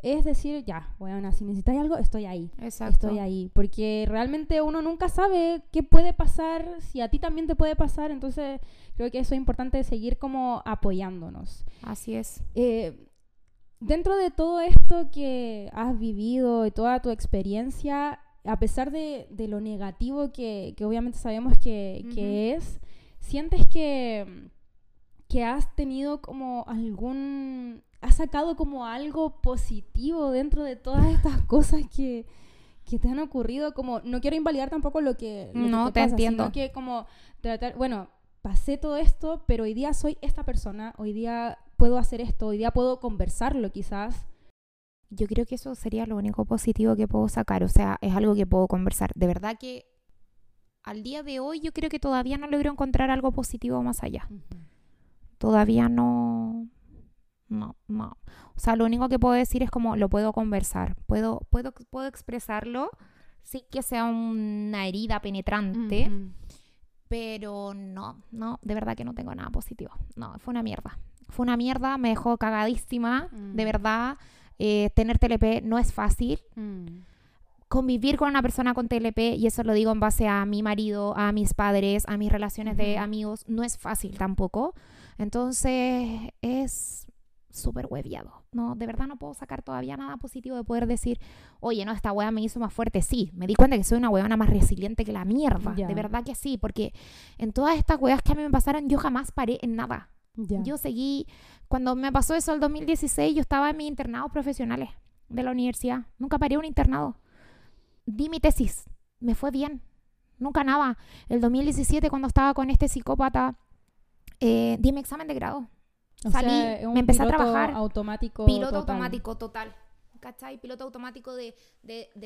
es decir, ya, weona, si necesitáis algo, estoy ahí. Exacto. Estoy ahí, porque realmente uno nunca sabe qué puede pasar, si a ti también te puede pasar, entonces creo que eso es importante seguir como apoyándonos. Así es. Eh, dentro de todo esto que has vivido y toda tu experiencia, a pesar de, lo negativo que, obviamente sabemos que, es, ¿sientes que, que has tenido como algún... has sacado como algo positivo dentro de todas estas cosas que, te han ocurrido? Como, no quiero invalidar tampoco lo que... no, te, entiendo. Sino que como tratar, bueno, pasé todo esto, pero hoy día soy esta persona, hoy día puedo hacer esto, hoy día puedo conversarlo quizás yo creo que eso sería lo único positivo que puedo sacar, o sea, es algo que puedo conversar. De verdad que al día de hoy yo creo que todavía no logro encontrar algo positivo más allá. Todavía no, no, no. O sea, lo único que puedo decir es como lo puedo conversar, puedo, puedo, puedo expresarlo sin que sea una herida penetrante. Pero no, no, de verdad que no tengo nada positivo. No, fue una mierda. Fue una mierda, me dejó cagadísima, de mm. verdad. Eh, tener TLP no es fácil. Mm. Convivir con una persona con TLP, y eso lo digo en base a mi marido, a mis padres, a mis relaciones de amigos, no es fácil tampoco. Entonces es súper hueviado. No, de verdad no puedo sacar todavía nada positivo de poder decir, oye, no, esta hueá me hizo más fuerte. Sí, me di cuenta que soy una huevona más resiliente que la mierda. De verdad que sí, porque en todas estas huevas que a mí me pasaron, yo jamás paré en nada. Yo seguí, cuando me pasó eso el 2016, yo estaba en mis internados profesionales de la universidad. Nunca paré un internado. Di mi tesis, me fue bien. Nunca nada. El 2017, cuando estaba con este psicópata, eh, di mi examen de grado. Salí, me empecé a trabajar. automático. Piloto automático total. ¿cachai? Piloto automático de,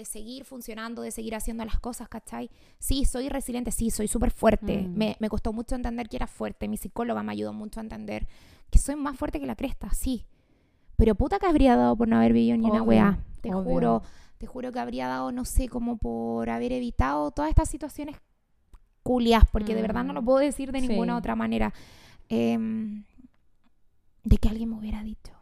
seguir funcionando, de seguir haciendo las cosas, ¿cachai? Sí, soy resiliente, sí, soy súper fuerte. Mm. Me, costó mucho entender que era fuerte. Mi psicóloga me ayudó mucho a entender que soy más fuerte que la cresta, sí. Pero puta que habría dado por no haber vivido ni una weá. Te juro, te juro que habría dado, no sé, como por haber evitado todas estas situaciones culias, porque de verdad no lo mm. puedo decir de ninguna otra manera. Em, de que alguien me hubiera dicho,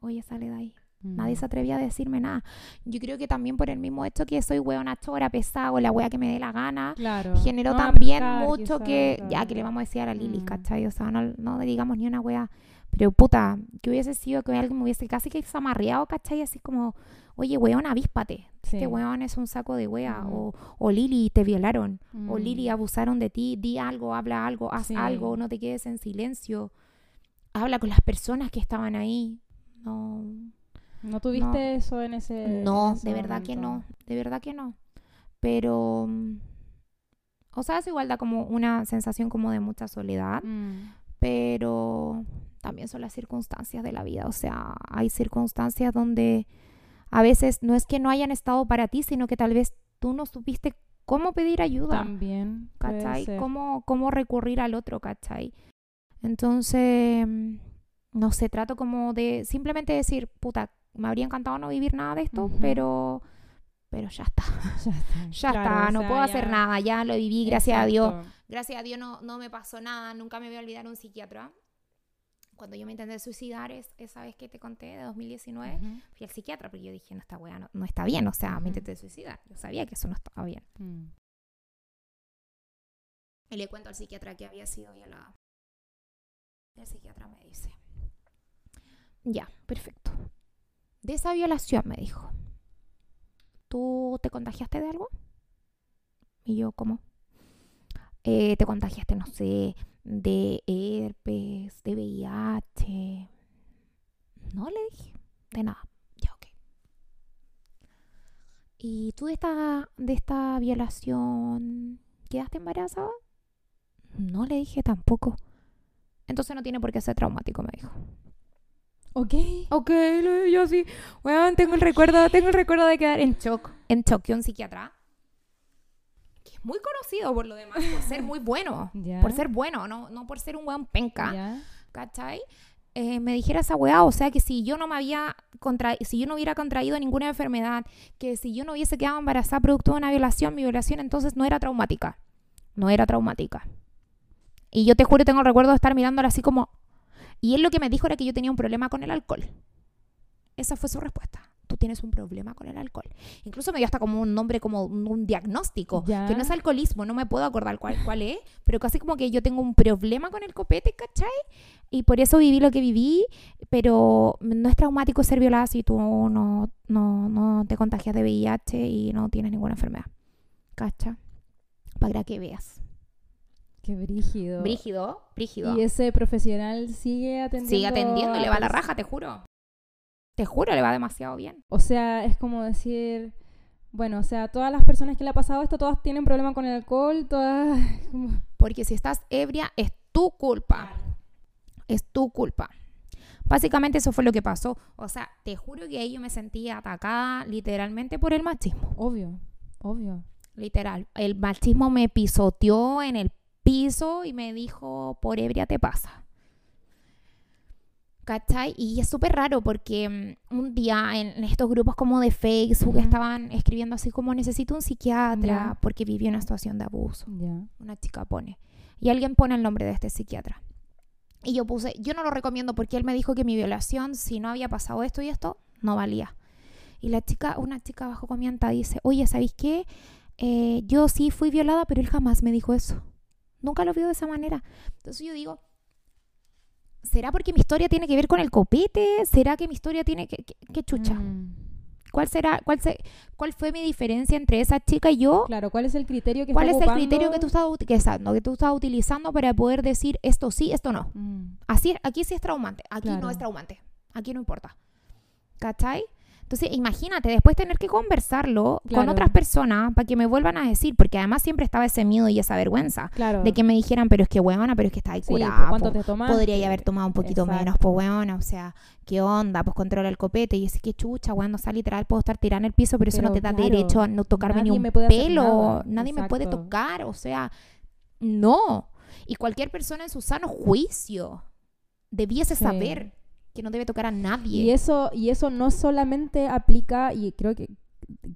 oye, sale de ahí. Nadie mm. se atrevía a decirme nada. Yo creo que también por el mismo hecho que soy hueona chora, pesada o la wea que me dé la gana, generó también mucho que, ya que le vamos a decir a la Lili, mm. ¿cachai? O sea, no, no digamos ni una wea. Pero puta, que hubiese sido que alguien me hubiese casi que zamarreado, ¿cachai? Así como, oye, weón, avíspate. Este weón es un saco de wea. Mm. O, o Lili, te violaron. O Lili, abusaron de ti. Di algo, habla algo, haz algo, no te quedes en silencio. Habla con las personas que estaban ahí. No ¿No tuviste eso en ese No, de verdad que no, de verdad que no. Pero, mm, o sea, es igual da como una sensación como de mucha soledad, mm. pero también son las circunstancias de la vida. O sea, hay circunstancias donde a veces no es que no hayan estado para ti, sino que tal vez tú no supiste cómo pedir ayuda. También. ¿Cachai? Cómo, cómo recurrir al otro, ¿cachai? Entonces, mm, no sé, trato como de simplemente decir, puta, me habría encantado no vivir nada de esto, pero pero ya está. Ya está, no puedo hacer nada, ya lo viví, gracias a Dios. Gracias a Dios no, no me pasó nada, nunca me voy a olvidar un psiquiatra. Cuando yo me intenté suicidar, es, esa vez que te conté, de 2019, fui al psiquiatra porque yo dije, no, esta wea no, está bien, o sea, me intenté suicidar. Yo sabía que eso no estaba bien. Mm. Y le cuento al psiquiatra que había sido violada. El psiquiatra me dice, ya, perfecto de esa violación, me dijo. ¿Tú te contagiaste de algo? Y yo, ¿cómo? Eh, te contagiaste, no sé, de herpes, de VIH. No le dije, de nada. Ya, ok. ¿Y tú de esta, de esta violación quedaste embarazada? No le dije tampoco. Entonces no tiene por qué ser traumático, me dijo. Ok. Ok, yo sí. Bueno, tengo el recuerdo, tengo el recuerdo de quedar en shock. En shock, que un psiquiatra que es muy conocido por lo demás, por ser muy bueno. Por ser bueno, no, no por ser un weón penca. ¿Cachai? Eh, me dijera esa weá, o sea que si yo no me había contra si yo no hubiera contraído ninguna enfermedad, que si yo no hubiese quedado embarazada producto de una violación, mi violación entonces no era traumática. No era traumática. Y yo te juro, tengo el recuerdo de estar mirándola así como, y él lo que me dijo era que yo tenía un problema con el alcohol. Esa fue su respuesta. tú tienes un problema con el alcohol. Incluso me dio hasta como un nombre, como un, diagnóstico, que no es alcoholismo, no me puedo acordar cuál, cuál es, pero casi como que yo tengo un problema con el copete, ¿cachai? Y por eso viví lo que viví, pero no es traumático ser violada si tú no, no, no te contagias de VIH y no tienes ninguna enfermedad. ¿Cacha? Para que veas. Qué brígido. Brígido, brígido. Y ese profesional sigue atendiendo. Sigue atendiendo, le va a la raja, te juro. Te juro, le va demasiado bien. O sea, es como decir, bueno, o sea, todas las personas que le ha pasado esto, todas tienen problemas con el alcohol, todas... Porque si estás ebria, es tu culpa. Es tu culpa. Básicamente eso fue lo que pasó. O sea, te juro que ahí yo me sentí atacada literalmente por el machismo. Obvio, obvio. Literal. El machismo me pisoteó en el piso y me dijo, por ebria te pasa. ¿Cachai? Y es súper raro porque mm, un día en, estos grupos como de Facebook estaban escribiendo así como necesito un psiquiatra porque viví una situación de abuso. Una chica pone. Y alguien pone el nombre de este psiquiatra. Y yo puse, yo no lo recomiendo porque él me dijo que mi violación, si no había pasado esto y esto, no valía. Y la chica, una chica abajo comienza, dice, oye, ¿sabéis qué? Eh, yo sí fui violada, pero él jamás me dijo eso. Nunca lo vio de esa manera. Entonces yo digo, ¿será porque mi historia tiene que ver con el copete? ¿Será que mi historia tiene que... ¿Qué, chucha? Mm. ¿Cuál será, cuál, se, cuál fue mi diferencia entre esa chica y yo? Claro, ¿cuál es el criterio que ¿Cuál es el criterio que tú estás que, tú estás utilizando para poder decir esto sí, esto no? Mm. Así, aquí sí es traumante, aquí no es traumante, aquí no importa. ¿Cachai? Entonces, imagínate, después tener que conversarlo con otras personas para que me vuelvan a decir, porque además siempre estaba ese miedo y esa vergüenza de que me dijeran, pero es que huevona, pero es que está ahí curada. ¿Cuánto te Podría haber tomado un poquito menos, pues huevona, o sea, ¿qué onda? Pues controla el copete y es que chucha, weón, no sale literal, puedo estar tirando el piso, pero, eso no te da derecho a no tocarme ni un pelo, nadie me puede tocar, o sea, no. Y cualquier persona en su sano juicio debiese saber que no debe tocar a nadie. Y eso, y eso no solamente aplica, y creo que,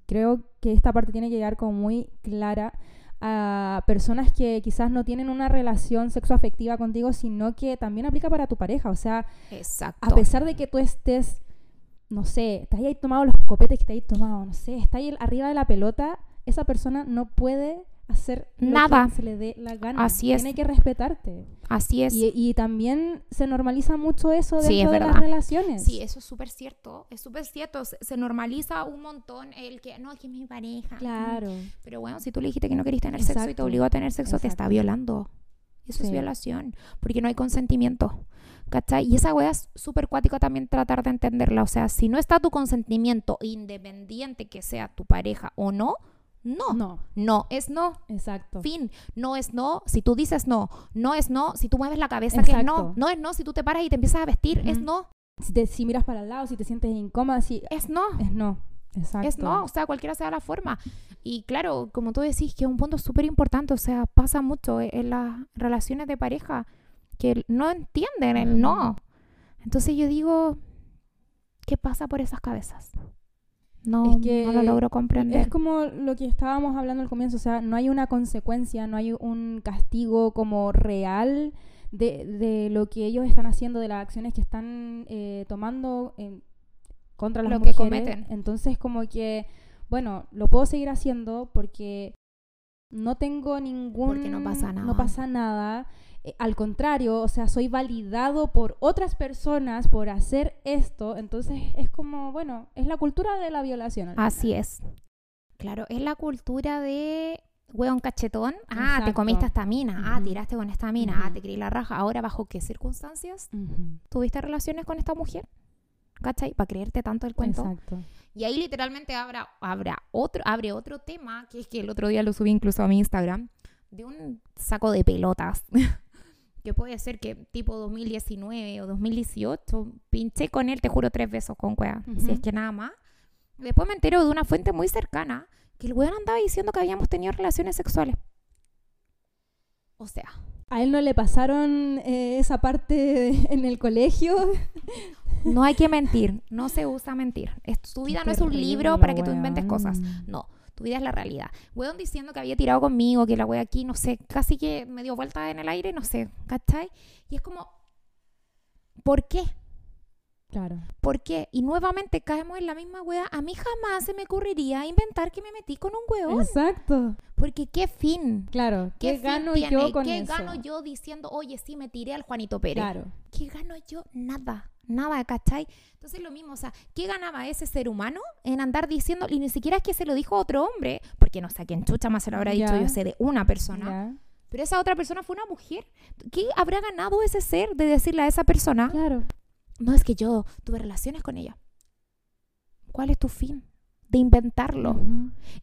creo que esta parte tiene que llegar como muy clara a personas que quizás no tienen una relación sexoafectiva contigo, sino que también aplica para tu pareja. O sea, a pesar de que tú estés, no sé, te hayas tomado los copetes que te hayas tomado, no sé, está ahí arriba de la pelota, esa persona no puede hacer nada se le dé la gana. Así es. Tiene que respetarte. Así es. Y, también se normaliza mucho eso dentro de las relaciones. Sí, eso es súper cierto. Es súper cierto. Se, normaliza un montón el que, no, que es mi pareja. Claro. Pero bueno, si tú le dijiste que no querías tener sexo y te obligó a tener sexo, te está violando. Eso es violación. Porque no hay consentimiento. ¿Cachai? Y esa wea es súper cuática también tratar de entenderla. O sea, si no está tu consentimiento, independiente que sea tu pareja o no, no. No. No es no. Exacto. Fin. No es no. Si tú dices no, no es no. Si tú mueves la cabeza, que es no. No es no. Si tú te paras y te empiezas a vestir, es no. Si, te, si miras para el lado, si te sientes incómoda, si... Es no. Es no. Exacto. Es no, o sea, cualquiera sea la forma. Y claro, como tú decís, que es un punto súper importante, o sea, pasa mucho en las relaciones de pareja que no entienden el no. Entonces yo digo, ¿qué pasa por esas cabezas? No, no lo logro comprender. Es como lo que estábamos hablando al comienzo, o sea, no hay una consecuencia, no hay un castigo como real de, de lo que ellos están haciendo, de las acciones que están eh, tomando contra las lo mujeres. Que cometen. Entonces, como que, bueno, lo puedo seguir haciendo porque no tengo ningún... Porque no pasa nada. No pasa nada. Eh, al contrario, o sea, soy validado por otras personas por hacer esto, entonces es como, bueno, es la cultura de la violación. Así es. Claro, es la cultura de hueón cachetón. Ah, te comiste esta mina. Ah, tiraste con esta mina. Ah, te creí la raja. Ahora, ¿bajo qué circunstancias tuviste relaciones con esta mujer? ¿Cachai? Para creerte tanto el cuento. Exacto. Y ahí literalmente habrá, habrá otro, abre otro tema, que es que el otro día lo subí incluso a mi Instagram, de un saco de pelotas. que puede ser que tipo 2019 o 2018, pinché con él, te juro, tres besos con cueva, si es que nada más. Después me entero de una fuente muy cercana que el weón andaba diciendo que habíamos tenido relaciones sexuales. O sea. ¿A él no le pasaron eh, esa parte en el colegio? No hay que mentir, no se usa mentir. tu vida no es un libro para que tú inventes cosas. No, tu vida es la realidad. Weón diciendo que había tirado conmigo, que la wea aquí, no sé, casi que me dio vuelta en el aire, no sé, ¿cachai? Y es como, ¿por qué? Claro. ¿Por qué? Y nuevamente caemos en la misma wea. A mí jamás se me ocurriría inventar que me metí con un huevo. Exacto. Porque qué fin. Claro. ¿Qué, gano tiene? yo con ¿Qué eso? gano yo diciendo, oye, sí, me tiré al Juanito Pérez? Claro. ¿Qué gano yo? Nada. Nada, ¿cachai? Entonces lo mismo, o sea, ¿qué ganaba ese ser humano en andar diciendo, y ni siquiera es que se lo dijo a otro hombre, porque no sé a quién chucha más se lo habrá dicho, yo sé de una persona, pero esa otra persona fue una mujer. ¿Qué habrá ganado ese ser de decirle a esa persona, Claro. No es que yo tuve relaciones con ella? ¿Cuál es tu fin? De inventarlo.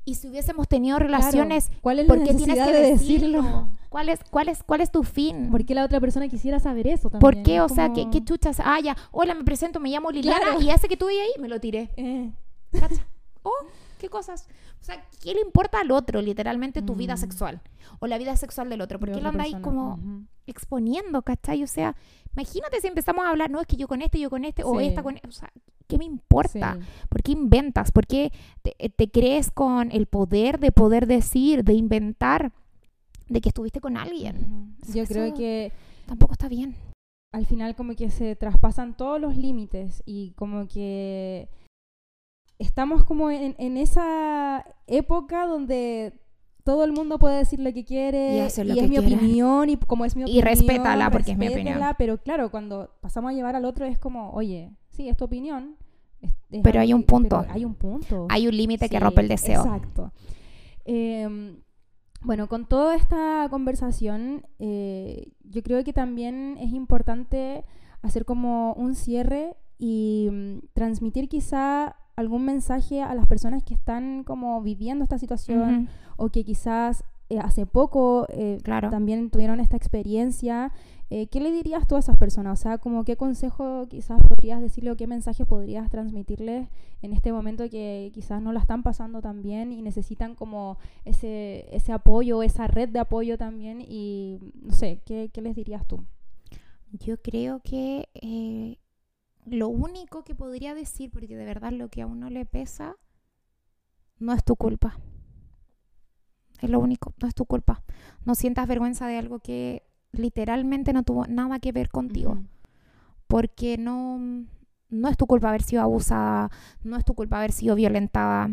Y si hubiésemos tenido Claro. relaciones, ¿Cuál es la ¿por qué tienes que de decirlo? decirlo? ¿Cuál es, cuál es, cuál es tu fin? ¿Por qué la otra persona quisiera saber eso también? ¿Por qué? O sea, ¿qué, qué chuchas? Ah, ya, hola, me presento, me llamo Liliana Claro. y ese que tuve ahí me lo tiré. Eh, ¿Cacha? Oh, qué cosas. O sea, ¿qué le importa al otro, literalmente, tu vida Mm. sexual? O la vida sexual del otro. ¿Por qué lo andáis como exponiendo, cachai? O sea, imagínate si empezamos a hablar, no, es que yo con este, yo con este, o esta con... O sea, ¿qué me importa? Sí. ¿Por qué inventas? ¿Por qué te, eh, te crees con el poder de poder decir, de inventar, de que estuviste con alguien? Yo Eso- creo que Tampoco está bien. al final como que se traspasan todos los límites y como que estamos como en, en esa época donde todo el mundo puede decir lo que quiere Y hacer lo es que mi quiera. opinión y como es mi Y opinión respétala porque es mi opinión. pero claro cuando pasamos a llevar al otro es como oye sí es tu opinión es- es Pero hay un pero hay un punto Hay un límite que rompe el deseo. Exacto. Em, bueno, con toda esta conversación, eh, yo creo que también es importante hacer como un cierre y mm, transmitir quizá algún mensaje a las personas que están como viviendo esta situación o que quizás eh, hace poco eh, Claro. también tuvieron esta experiencia. Eh, ¿Qué le dirías tú a esas personas? O sea, como qué consejo quizás podrías decirle o qué mensaje podrías transmitirles en este momento que quizás no la están pasando tan bien y necesitan como ese, ese apoyo, esa red de apoyo también y no sé, ¿qué, qué les dirías tú? Yo creo que eh, lo único que podría decir, porque de verdad lo que a uno le pesa, no es tu culpa. Es lo único, no es tu culpa. No sientas vergüenza de algo que literalmente no tuvo nada que ver contigo. Porque no, no es tu culpa haber sido abusada, no es tu culpa haber sido violentada,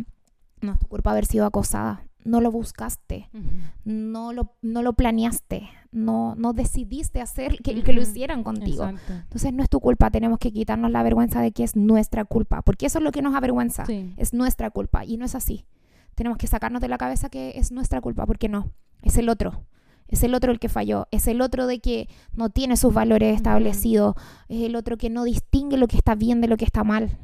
no es tu culpa haber sido acosada. No lo buscaste, no lo, no lo planeaste, no, no decidiste hacer que, que lo hicieran contigo. Exacto. Entonces no es tu culpa, tenemos que quitarnos la vergüenza de que es nuestra culpa, porque eso es lo que nos avergüenza, Sí. es nuestra culpa y no es así. Tenemos que sacarnos de la cabeza que es nuestra culpa, porque no, es el otro. Es el otro el que falló, es el otro de que no tiene sus valores establecidos, es el otro que no distingue lo que está bien de lo que está mal.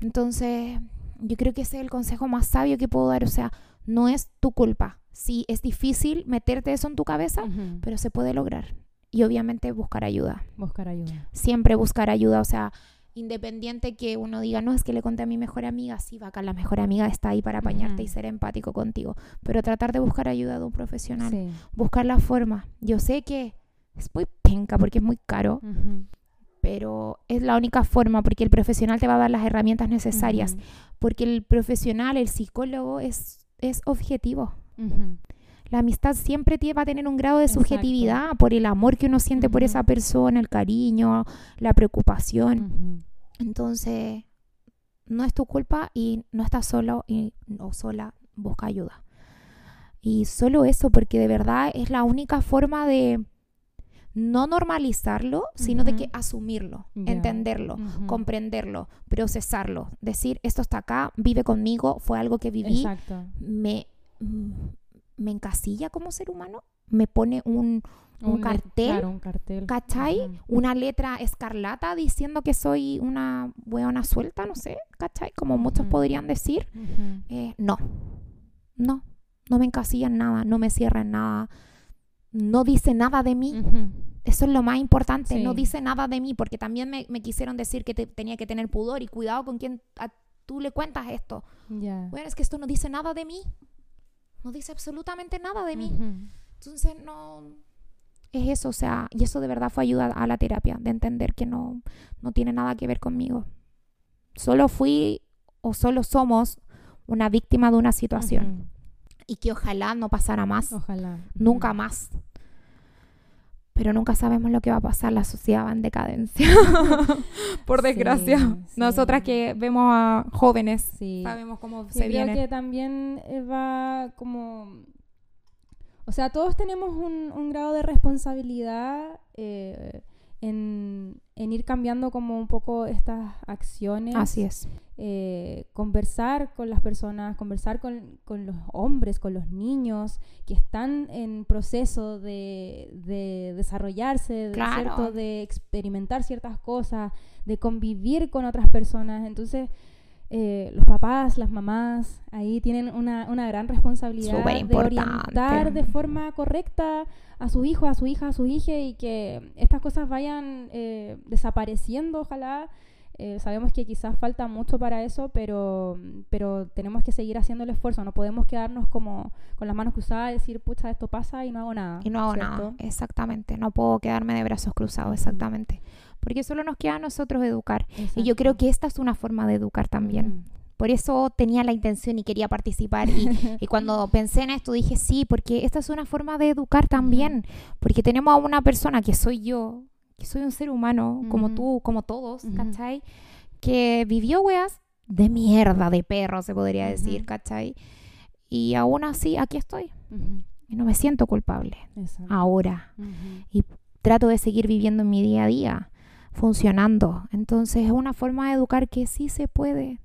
Entonces, yo creo que ese es el consejo más sabio que puedo dar, o sea, no es tu culpa. Sí, es difícil meterte eso en tu cabeza, pero se puede lograr. Y obviamente buscar ayuda Buscar ayuda. siempre buscar ayuda, o sea, independiente que uno diga, no, es que le conté a mi mejor amiga, sí, acá la mejor amiga está ahí para apañarte y ser empático contigo, pero tratar de buscar ayuda de un profesional, Sí. buscar la forma. Yo sé que es muy penca porque es muy caro, pero es la única forma porque el profesional te va a dar las herramientas necesarias, porque el profesional, el psicólogo es, es objetivo. La amistad siempre va a tener un grado de Exacto. subjetividad por el amor que uno siente por esa persona, el cariño, la preocupación. Entonces, no es tu culpa y no estás solo y no sola, busca ayuda. Y solo eso, porque de verdad es la única forma de no normalizarlo, sino de que asumirlo, entenderlo, comprenderlo, procesarlo, decir, esto está acá, vive conmigo, fue algo que viví, Exacto. me, mm, me encasilla como ser humano, me pone un, un le- cartel, Claro, un cartel. ¿cachai? Una letra escarlata diciendo que soy una weona suelta, no sé, ¿cachai? Como muchos podrían decir. Eh, no, no, no me encasilla en nada, no me cierra en nada, no dice nada de mí. Eso es lo más importante, no dice nada de mí, porque también me, me quisieron decir que te- tenía que tener pudor y cuidado con quien a- tú le cuentas esto. Bueno, es que esto no dice nada de mí, no dice absolutamente nada de mí. Entonces, no. Es eso, o sea, y eso de verdad fue ayuda a la terapia, de entender que no, no tiene nada que ver conmigo. Solo fui o solo somos una víctima de una situación y que ojalá no pasara más. Ojalá. nunca más. pero nunca sabemos lo que va a pasar, la sociedad va en decadencia, por desgracia. Sí, sí. Nosotras que vemos a jóvenes, Sí. sabemos cómo Yo se creo viene. que también eh, va como... O sea, todos tenemos un, un grado de responsabilidad eh, en, en ir cambiando como un poco estas acciones. Así es. eh, conversar con las personas, conversar con, con los hombres, con los niños que están en proceso de, de desarrollarse, de, Claro. ¿cierto? de experimentar ciertas cosas, de convivir con otras personas. Entonces, eh, los papás, las mamás, ahí tienen una, una gran responsabilidad de orientar de forma correcta a su hijo, a su hija, a su hija y que estas cosas vayan eh, desapareciendo, ojalá. Eh, sabemos que quizás falta mucho para eso, pero, pero tenemos que seguir haciendo el esfuerzo. No podemos quedarnos como con las manos cruzadas y decir, pucha, esto pasa y no hago nada. Y no hago ¿cierto? nada. Exactamente. No puedo quedarme de brazos cruzados, exactamente. Porque solo nos queda a nosotros educar. Y yo creo que esta es una forma de educar también. Por eso tenía la intención y quería participar. Y, y cuando pensé en esto dije, sí, porque esta es una forma de educar también. Porque tenemos a una persona que soy yo, que soy un ser humano, como tú, como todos, Ujú. ¿cachai? Que vivió, weas, de mierda, de perro, se podría decir, Ujú. ¿cachai? Y aún así, aquí estoy. Y no me siento culpable. Exacto. Ahora. Ujú. Trato de seguir viviendo en mi día a día, funcionando. Entonces es una forma de educar que sí se puede,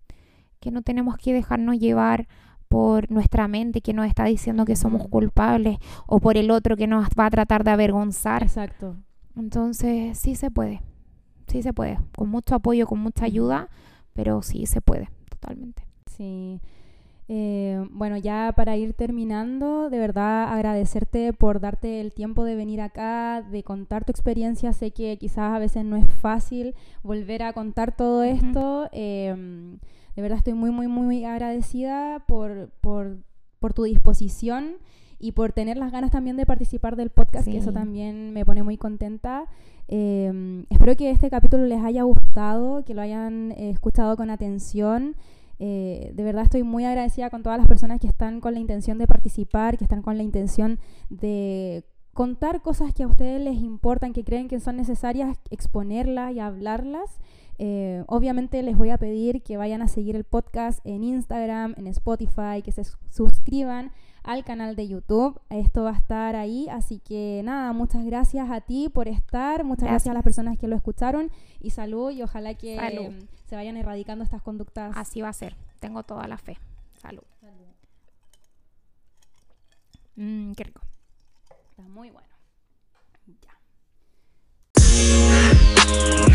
que no tenemos que dejarnos llevar por nuestra mente que nos está diciendo que somos culpables o por el otro que nos va a tratar de avergonzar. Exacto. Entonces sí se puede, sí se puede, con mucho apoyo, con mucha ayuda, pero sí se puede, totalmente. Sí. Eh, bueno, ya para ir terminando, de verdad agradecerte por darte el tiempo de venir acá, de contar tu experiencia. Sé que quizás a veces no es fácil volver a contar todo esto. Eh, de verdad estoy muy, muy, muy agradecida por, por, por tu disposición y por tener las ganas también de participar del podcast, que eso Sí. también me pone muy contenta. Eh, espero que este capítulo les haya gustado, que lo hayan eh, escuchado con atención. Eh, de verdad estoy muy agradecida con todas las personas que están con la intención de participar, que están con la intención de contar cosas que a ustedes les importan, que creen que son necesarias exponerlas y hablarlas. Eh, obviamente les voy a pedir que vayan a seguir el podcast en Instagram, en Spotify, que se sus- suscriban al canal de YouTube. Esto va a estar ahí, así que nada, muchas gracias a ti por estar, muchas gracias, a las personas que lo escucharon y salud y ojalá que Salud. se vayan erradicando estas conductas. Así va a ser, tengo toda la fe. Salud. Mm, qué rico. Está muy bueno. Ya.